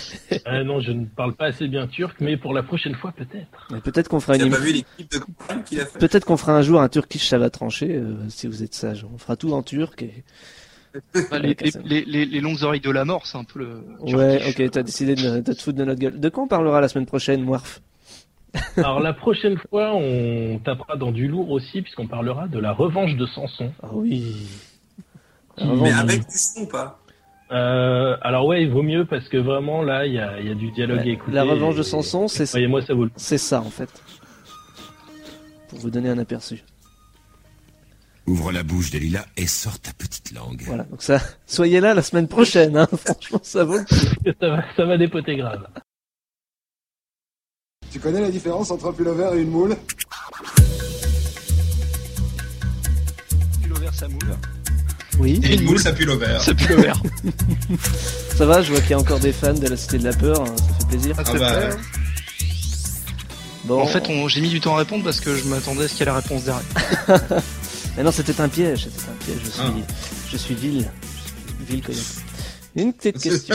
Ah, non, je ne parle pas assez bien turc, mais pour la prochaine fois peut-être. Peut-être qu'on fera Tu une pas vu l'équipe de campagne qu'il a fait? Peut-être qu'on fera un jour un Turkish ça va trancher euh, si vous êtes sage. On fera tout en turc et Bah, les, les, les, les longues oreilles de la mort, c'est un peu le. ouais, Turkish. ok, t'as décidé de, de te foutre de notre gueule. De quoi on parlera la semaine prochaine, Moirf Alors la prochaine fois, on tapera dans du lourd aussi, puisqu'on parlera de la revanche de Samson. Ah oui. Mais avec du son ou pas? Euh, alors ouais, il vaut mieux parce que vraiment là, il y a, il y a du dialogue à écouter. La revanche de Samson, c'est Voyez-moi, ça vaut le coup. c'est ça en fait. Pour vous donner un aperçu. Ouvre la bouche de Lila et sors ta petite langue. Voilà, donc ça, soyez là la semaine prochaine. Hein. Franchement, ça vaut le coup. ça, va, ça va dépoter grave. Tu connais la différence entre un pullover et une moule? Pullover, ça moule. Oui. Et une moule, ça pue l'ovaire. Ça verre. Ça va, je vois qu'il y a encore des fans de la Cité de la Peur. hein, Ça fait plaisir. Ah bah, ouais. Bon. En fait, on- j'ai mis du temps à répondre parce que je m'attendais à ce qu'il y ait la réponse derrière. Mais non, c'était un piège. C'était un piège. Je suis, Ah. je suis vil. Je suis vil. Une petite question.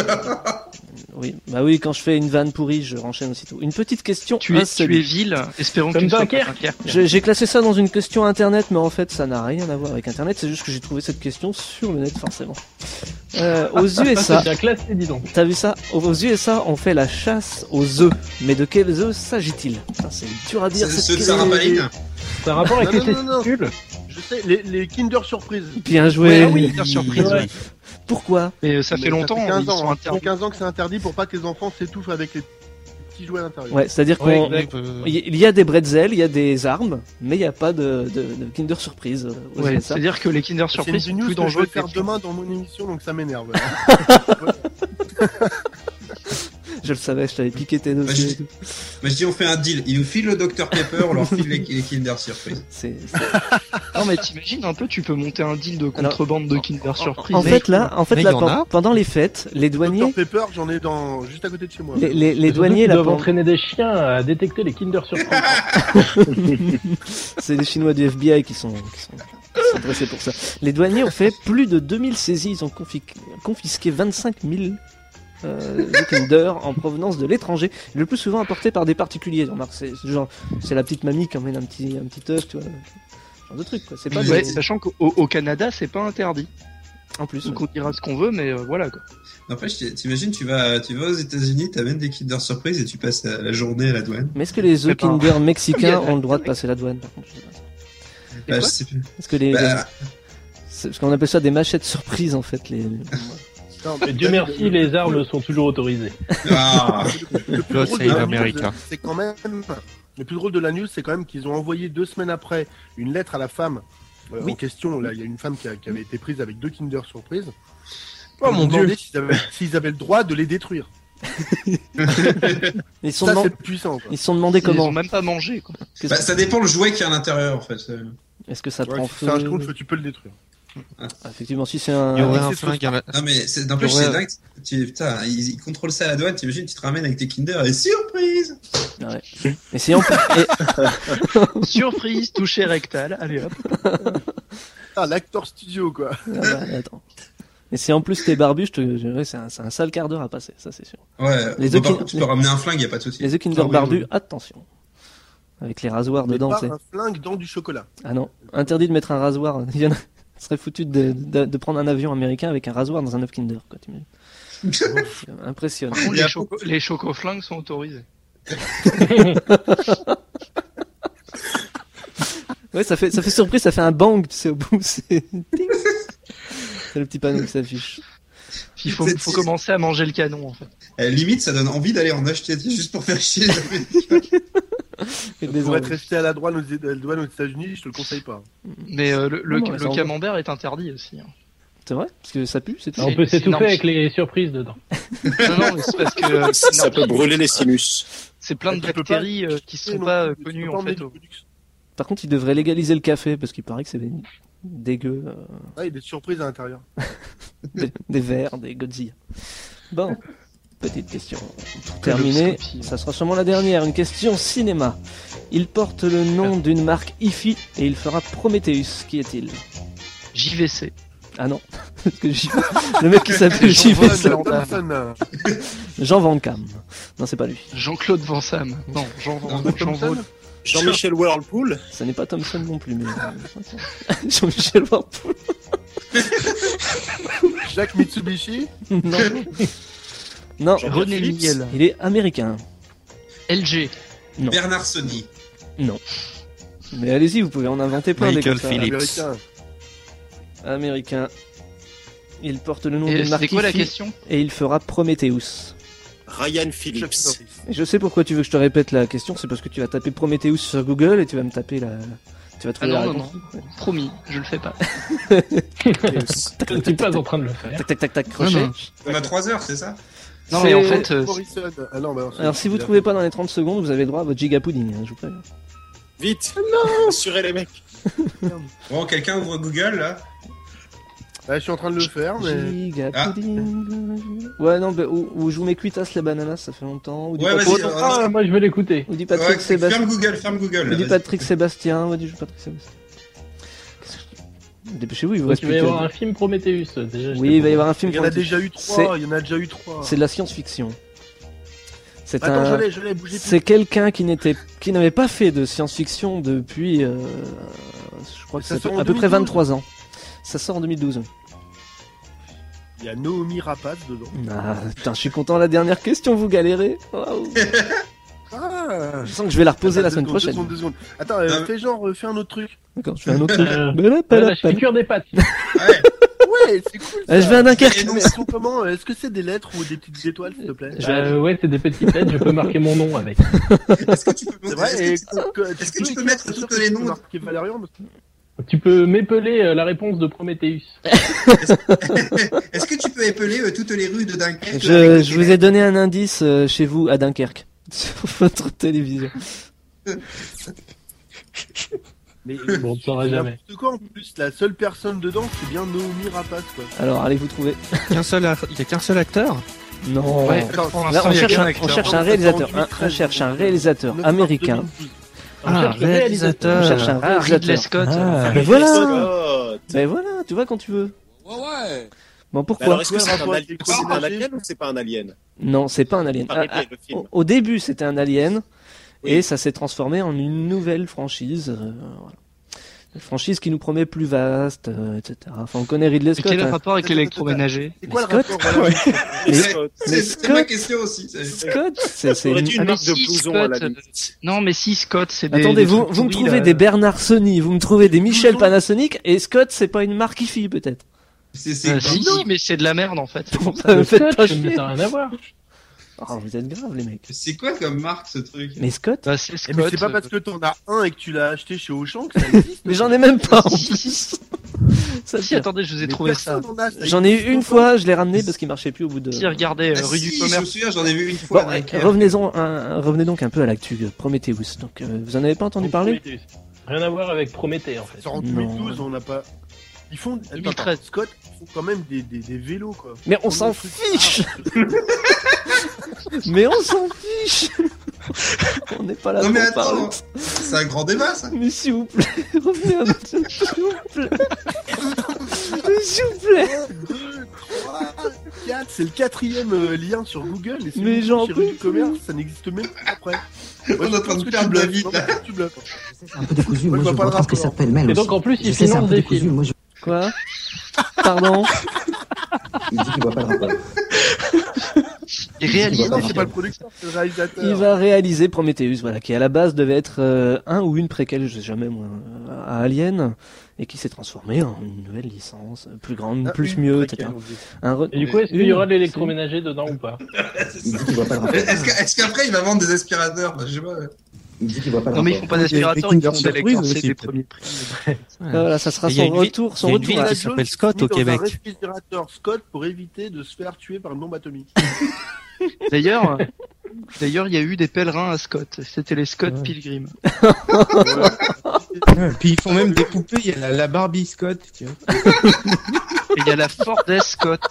oui, bah oui, quand je fais une vanne pourrie, je renchaîne aussitôt. Une petite question Tu es, tu es vil. Espérons que Comme tu. Dunkerque. Je- J'ai classé ça dans une question internet, mais en fait, ça n'a rien à voir avec internet. C'est juste que j'ai trouvé cette question sur le net, forcément. Euh, aux USA, t'as vu ça? Aux USA, on fait la chasse aux œufs. Mais de quels œufs s'agit-il? C'est dur à dire. C'est ceux de. Sarah Palin Ça a rapport avec Non, les non, non, non. testicules Je sais, les, les Kinder Surprise. Bien joué. Ouais, oui, Kinder Surprise, Ouais. Pourquoi Mais euh, ça Mais fait longtemps, fait hein, 15 ils ans, sont hein. Ça fait interdits. 15 ans que c'est interdit pour pas que les enfants s'étouffent avec les petits jouets à l'intérieur. Ouais, c'est-à-dire qu'on Ouais, exact. il y a des bretzels, il y a des armes, mais il n'y a pas de, de, de Kinder Surprise. euh, Ouais, USA. c'est-à-dire que les Kinder C'est Surprise une sont news plus que je dangereux vais faire demain dans mon émission, donc ça m'énerve. Je le savais, je t'avais piqué tes Bah, dossiers. je, bah, je dis, on fait un deal. Ils nous filent le Dr Pepper, on leur file les, les Kinder Surprise. C'est- Non mais t'imagines un peu, tu peux monter un deal de contrebande de Kinder Surprise. En fait, là, en fait, là, en a. pendant les fêtes, les douaniers, Dr Pepper, j'en ai dans juste à côté de chez moi. les, les, douaniers, là, doivent entraîner des chiens à détecter les Kinder Surprise. c'est les Chinois du FBI qui sont, qui sont, pour ça. Les douaniers ont fait plus de 2000 saisies, ils ont confi- confisqué 25 000 euh, Kinder en provenance de l'étranger, le plus souvent apportés par des particuliers. C'est c'est genre, c'est la petite mamie qui emmène un petit, un petit œuf, tu vois, ce genre de truc, quoi. C'est pas Ouais, des- sachant qu'au au Canada, c'est pas interdit. en plus. Donc on dira ce qu'on veut, mais euh, voilà quoi. N'empêche, t'imagines, tu vas, tu vas aux États-Unis, t'amènes des Kinder Surprise et tu passes la journée à la douane. Mais est-ce que les œufs Kinder mexicains ont le droit de passer la douane, par contre je sais. Bah, quoi je sais plus. Est-ce que les, Bah, parce qu'on appelle ça des machettes surprises en fait les. Non, Mais Dieu merci, les armes sont toujours autorisées. ah, Le plus drôle c'est de la news, c'est quand même. Le plus drôle de la news, c'est quand même qu'ils ont envoyé deux semaines après une lettre à la femme euh, Oui. en question. Là, il y a une femme qui, a- qui avait été prise avec deux Kinder Surprise. Oh mon Dieu. s'ils avaient, s'ils avaient le droit de les détruire. Ils sont Ça, puissant. Quoi. Ils se sont demandé Ils comment. ont même pas mangé, quoi. Bah, que- ça dépend le jouet qui est à l'intérieur en fait. Est-ce que ça Ouais, prend si feu c'est un schtroumpf, tu peux le détruire. Ah, Effectivement, si c'est un. Il y aurait Ah, un c'est flingue à la- Non mais c'est en plus c'est dingue. Tu, putain, ils, ils contrôlent ça à la douane. T'imagines, tu te ramènes avec tes Kinder et surprise. Ouais. Et si on. et- Surprise, toucher rectal. Allez hop. Ah, l'acteur studio, quoi. Ah bah, attends. Et si en plus t'es barbu, je te... c'est un, c'est un sale quart d'heure à passer, ça c'est sûr. Ouais. Les par qui- contre, tu peux ramener un flingue, y a pas de souci. Les œufs Kinder Ah oui, barbus, oui. attention. Avec les rasoirs Mais dedans, sais. un flingue dans du chocolat. Ah non, interdit de mettre un rasoir. Il y en a... Ce serait foutu de, de, de prendre un avion américain avec un rasoir dans un œuf Kinder, quoi. Impressionnant. Les, choco les chocoflingues sont autorisés. Ouais, ça fait, ça fait surprise, ça fait un bang, tu sais, au bout. C'est le petit panneau qui s'affiche. Il faut, faut commencer à manger le canon, en fait. Eh, limite, ça donne envie d'aller en acheter juste pour faire chier Pour être resté à la douane aux, à la douane aux États-Unis, je te le conseille pas. Mais euh, le, le, Non, non, mais le ça en- camembert est interdit aussi. hein. C'est vrai? Parce que ça pue, c'est tout. On peut s'étouffer avec les surprises dedans. Non, non, mais c'est parce que euh, Ça peut brûler les sinus. c'est plein de pas- bactéries euh, qui sont non, pas euh, peux connues pas en fait. au-. Par contre, ils devraient légaliser le café, parce qu'il paraît que c'est dégueu. euh, Ah, il y a des surprises à l'intérieur. des, des verres, des Godzilla. Bon, petite question. Pour terminer, ça sera sûrement la dernière. Une question cinéma. Il porte le nom d'une marque IFI et il fera Prometheus. Qui est-il? JVC. Ah non, parce que J- le mec qui s'appelle JVC. Jean Van Cam. Non, c'est pas lui. Jean-Claude Van Sam. Non, Jean Van Jean Jean-Michel Whirlpool. Ce n'est pas Thompson non plus, mais. euh, Jean-Michel Whirlpool. Jacques Mitsubishi? Non. Non, René Miel. il est américain. LG. Non. Bernard Sony. Non. Mais allez-y, vous pouvez en inventer plein des Michael ça. Phillips. Américain. Américain. Il porte le nom Et marque c'était quoi la question et il fera Prometheus. Ryan Phillips. Et je sais pourquoi tu veux que je te répète la question, c'est parce que tu vas taper Prometheus sur Google et tu vas me taper la. Tu vas Ah trouver non, la non, réponse. non. Promis, je le fais pas. Suis pas en train de le faire. Tac tac tac tac crochet. non. On a 3 heures, c'est ça? Non, mais en fait, euh. Ah non, bah, Alors si vous trouvez pas dans les 30 secondes, vous avez le droit à votre giga pudding, hein, je vous préviens. Vite Non Assurez les mecs Bon, quelqu'un ouvre Google là. Ouais, je suis en train de le faire, mais. Giga Ah. pudding. Ouais non, bah, ou, ou je vous mets cuitas les bananas, ça fait longtemps. Ou Ouais, Patrick, vas-y. Ah, moi je vais l'écouter. ou dit Ouais, Patrick Sébastien. ferme Google, ferme Google. Ou dit. Patrick Sébastien. Ouais, dit Patrick Sébastien. Dépêchez-vous, il vous reste il va y que- avoir un film Prometheus. Déjà, Oui, il va y avoir un film. Il y en a déjà eu trois. Il y en a déjà eu trois. C'est de la science-fiction. C'est Attends, un. je l'ai, je l'ai, bougez plus. C'est quelqu'un qui n'était, qui n'avait pas fait de science-fiction depuis, euh, je crois que Ça c'est à peu- près 2012. 23 ans. Ça sort en 2012. Il y a Naomi Rapace dedans. Ah, putain, je suis content. La dernière question, vous galérez. Waouh. Ah Je sens que je vais la reposer la semaine secondes, prochaine. deux secondes, deux secondes. Attends, euh, Non, fais genre, euh, fais un autre truc. D'accord, je fais un autre truc. Euh, fais bala. cuire des pâtes. Ouais. Ouais, c'est cool. Euh, je vais à Dunkerque. Mais elles sont comment Est-ce que c'est des lettres ou des petites étoiles, s'il te plaît? Euh, ouais, c'est des petites lettres, je peux marquer mon nom avec. Est-ce que tu peux, C'est vrai, et est-ce que, est-ce que tu peux mettre tous les noms tu marqué Valérian parce que- Tu peux m'épeler euh, la réponse de Prometheus. est-ce que tu peux épeler euh, toutes les rues de Dunkerque Je, avec je des vous ai donné un indice euh, chez vous à Dunkerque sur votre télévision. Mais Bon, tu sauras c'est jamais. n'importe quoi en plus. La seule personne dedans, c'est bien Naomi Rapace, quoi. Alors, allez vous trouver. Qu'un seul, ar- il y a qu'un seul acteur? Non. Ouais, Attends, pour Là, l'instant, on cherche, un, on cherche réalisateur. un- on 2013, cherche un réalisateur 9 mars américain. 2012. On Ah, cherche le réalisateur. On cherche un Ah, réalisateur. Ridley Scott. Ah, Mais ben voilà. Scott. Ben voilà, tu vois quand tu veux. Ouais, ouais. Bon, pourquoi alors, est-ce que c'est un, alien- avec c'est un Chronologie alien ou c'est pas un alien Non, c'est pas un alien. Pas Ah, ah, au, au début, c'était un alien, Oui. et ça s'est transformé en une nouvelle franchise. euh, voilà. Une franchise qui nous promet plus vaste, euh, etc. Enfin, on connaît Ridley Mais Scott. quel est le hein. rapport avec l'électroménager C'est quoi le Scott rapport voilà, Mais- C'est- mais C'est c'est ma Scott- question aussi. Scott, c'est une- Ah, une marque de blouson à la Scott, limite. Non, mais si, Scott, c'est des. Attendez, des vous, vous me trouvez là. des Bernard Sony, vous me trouvez des Michel. Panasonic, et Scott, c'est pas une marque IFI, peut-être. C'est c'est- Euh, si, si, mais c'est de la merde en fait. Bon, ça me fait pas chier. ça rien à voir. Oh, vous êtes graves, les mecs. c'est quoi comme marque ce truc? Mais Scott? Bah, c'est Eh, mais c'est pas parce que t'en as un et que tu l'as acheté chez Auchan que ça existe. Mais j'en ai même pas, en Si, plus. si, Ça Si, attendez, je vous ai Mais trouvé ça. J'en ai eu une fois, je l'ai ramené parce qu'il marchait plus au bout de. Si, regardez, Ah rue du si, je me commerce. souviens, j'en ai vu une fois. Bon, revenez-en, un- revenez donc un peu à l'actu Prometheus. Donc, euh, vous en avez pas entendu Donc, parler? Prometheus. Rien à voir avec Prométhée en fait. Sur en Non. 2012, on n'a pas. Ils font. attends, 2013. attends, Scott, ils font quand même des, des, des vélos, quoi. Mais on Ils s'en fiche Mais on s'en fiche On n'est pas là Non pour mais parler. attends, c'est un grand débat ça. Mais s'il vous plaît, revenez à notre... S'il vous plaît Mais S'il vous plaît C'est le quatrième euh, lien sur Google. Et si Mais j'en du commerce, ça n'existe même pas après. On est en train de perdre. Tu bluffes. un peu décousu, Moi, moi, je vois pas que ça s'appelle Mel Et aussi. donc en plus, Je il sais, c'est un finance peu des décousu, films. Quoi? Pardon? Il dit qu'il voit pas le rapport. Et réalise. Non, c'est pas le producteur, c'est le réalisateur. Il va réaliser Prometheus, voilà, qui à la base devait être euh, un ou une préquelle, je sais jamais moi, à Alien, et qui s'est transformé en une nouvelle licence, plus grande, Ah, plus mieux, préquelle, etc. Un re- Et du coup, est-ce qu'il y aura de l'électroménager dedans ou pas? Il dit qu'il voit pas le rapport. Est-ce qu'après il va vendre des aspirateurs? Enfin, Je sais pas. Il dit qu'il voit pas le Non, mais ils font pas d'aspirateur, ils font des lecteurs Surprise C aussi, des premiers prix. Ah, voilà, ça sera Il son retour, son il retour qui s'appelle Scott au Québec. un réfrigérateur Scott pour éviter de se faire tuer par une bombe atomique. D'ailleurs, d'ailleurs, il y a eu des pèlerins à Scott. C'était les Scott Pilgrim. Ouais, Puis ils font même des poupées, il y a la, la Barbie Scott, tu vois. Et il y a la Ford Scott.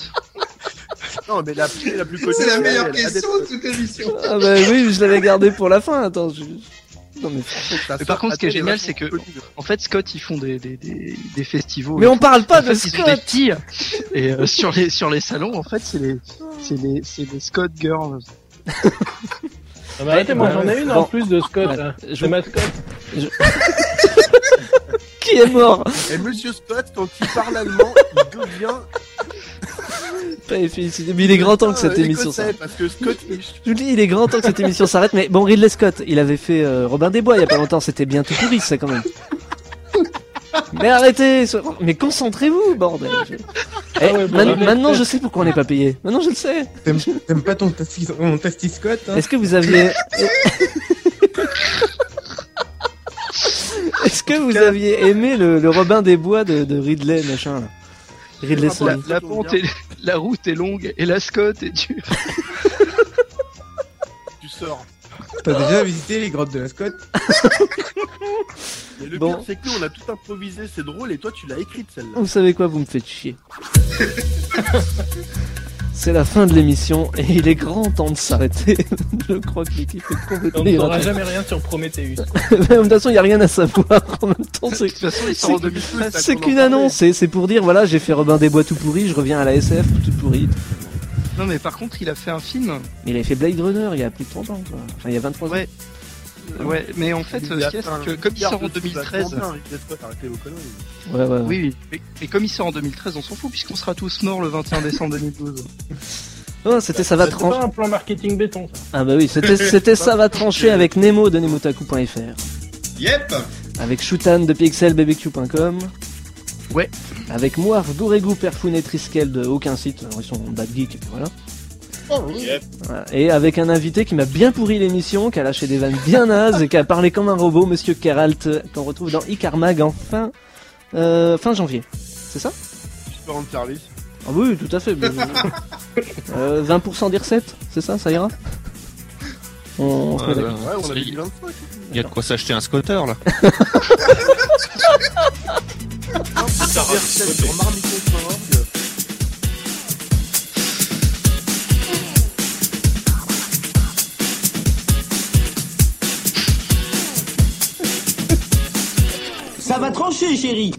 Non, mais la, la plus connue. C'est la meilleure question de toute l'émission. Ah bah oui, je l'avais gardé pour la fin, attends. je- Non mais... Mais par contre, ce qui est génial, c'est que, en fait, Scott, ils font des, des, des, des festivals. Mais on parle pas En de fait, ils ont Scott des. Et euh, sur les sur les salons, en fait, c'est les c'est les c'est les Scott Girls. Non, mais arrêtez, moi Ouais, j'en ai une bon. en plus de Scott. Ouais, là. je- C'est mascotte. Qui est mort? Et Monsieur Scott, quand il parle allemand, il devient. Mais il est grand temps que cette émission s'arrête. Parce que Scott, il- Je vous dis, il est grand temps que cette émission s'arrête. Mais bon, Ridley Scott, il avait fait euh, Robin des Bois il y a pas longtemps. C'était bien tout pourri, ça quand même. Mais arrêtez, so- mais concentrez-vous, bordel. Je- Eh, ouais, bon, man- Ridley maintenant, je sais pourquoi on n'est pas payé. Maintenant, je le sais. T'aimes pas ton Scott hein? Est-ce que vous aviez Est-ce que vous aviez aimé le, le Robin des Bois de, de Ridley, machin là? Ridley La, pente est, la route est longue et la Scott est dure. tu sors. T'as déjà visité les grottes de la Scott Mais le Bon. pire, c'est que nous, on a tout improvisé, c'est drôle, et toi, tu l'as écrite celle-là. Vous savez quoi, vous me faites chier. C'est la fin de l'émission et il est grand temps de s'arrêter. Je crois que l'équipe est complètement On irrationnelle. jamais rien sur Prometheus. Mais de toute façon, il n'y a rien à savoir. En même temps, De c'est toute façon, ils sont en 2013. c'est qu'une annonce. C'est c'est pour dire voilà, j'ai fait Robin des Bois tout pourri, je reviens à la SF tout pourri. Non, mais par contre, il a fait un film. Il avait fait Blade Runner il y a plus de 30 ans, quoi. Enfin, il y a 23 ans. Ouais. Mais en fait, Il a ce qu'il y a, fait un c'est que comme il sort en de trucs 2013, vachement bien, Ridley Scott, arrêtez vos conneries. Ouais, ouais, ouais. oui, oui, mais, mais comme il sort en 2013, on s'en fout puisqu'on sera tous morts le 21 décembre 2012. Oh, c'était ça va C'est trancher. pas un plan marketing béton, ça. Ah bah oui, c'était c'était ça va trancher avec Nemo de nemotaku.fr. Yep. Avec Shutan de pixelbbq.com. Ouais. Avec Moir, Gourégou, Perfounet et Triskel de aucun site, alors ils sont bad geek, et puis voilà. Yep. Voilà. Et avec un invité qui m'a bien pourri l'émission, qui a lâché des vannes bien nazes et qui a parlé comme un robot, Monsieur Keralt, qu'on retrouve dans Icarmag en fin, euh, fin janvier. C'est ça? Je peux rendre service. Ah oui, tout à fait. mais- euh, 20% des recettes, c'est ça, ça ira? On, on se met Ouais, d'accord. Ouais, on dit 25. Il y a de quoi s'acheter un scooter là. Sur Ça va trancher, chérie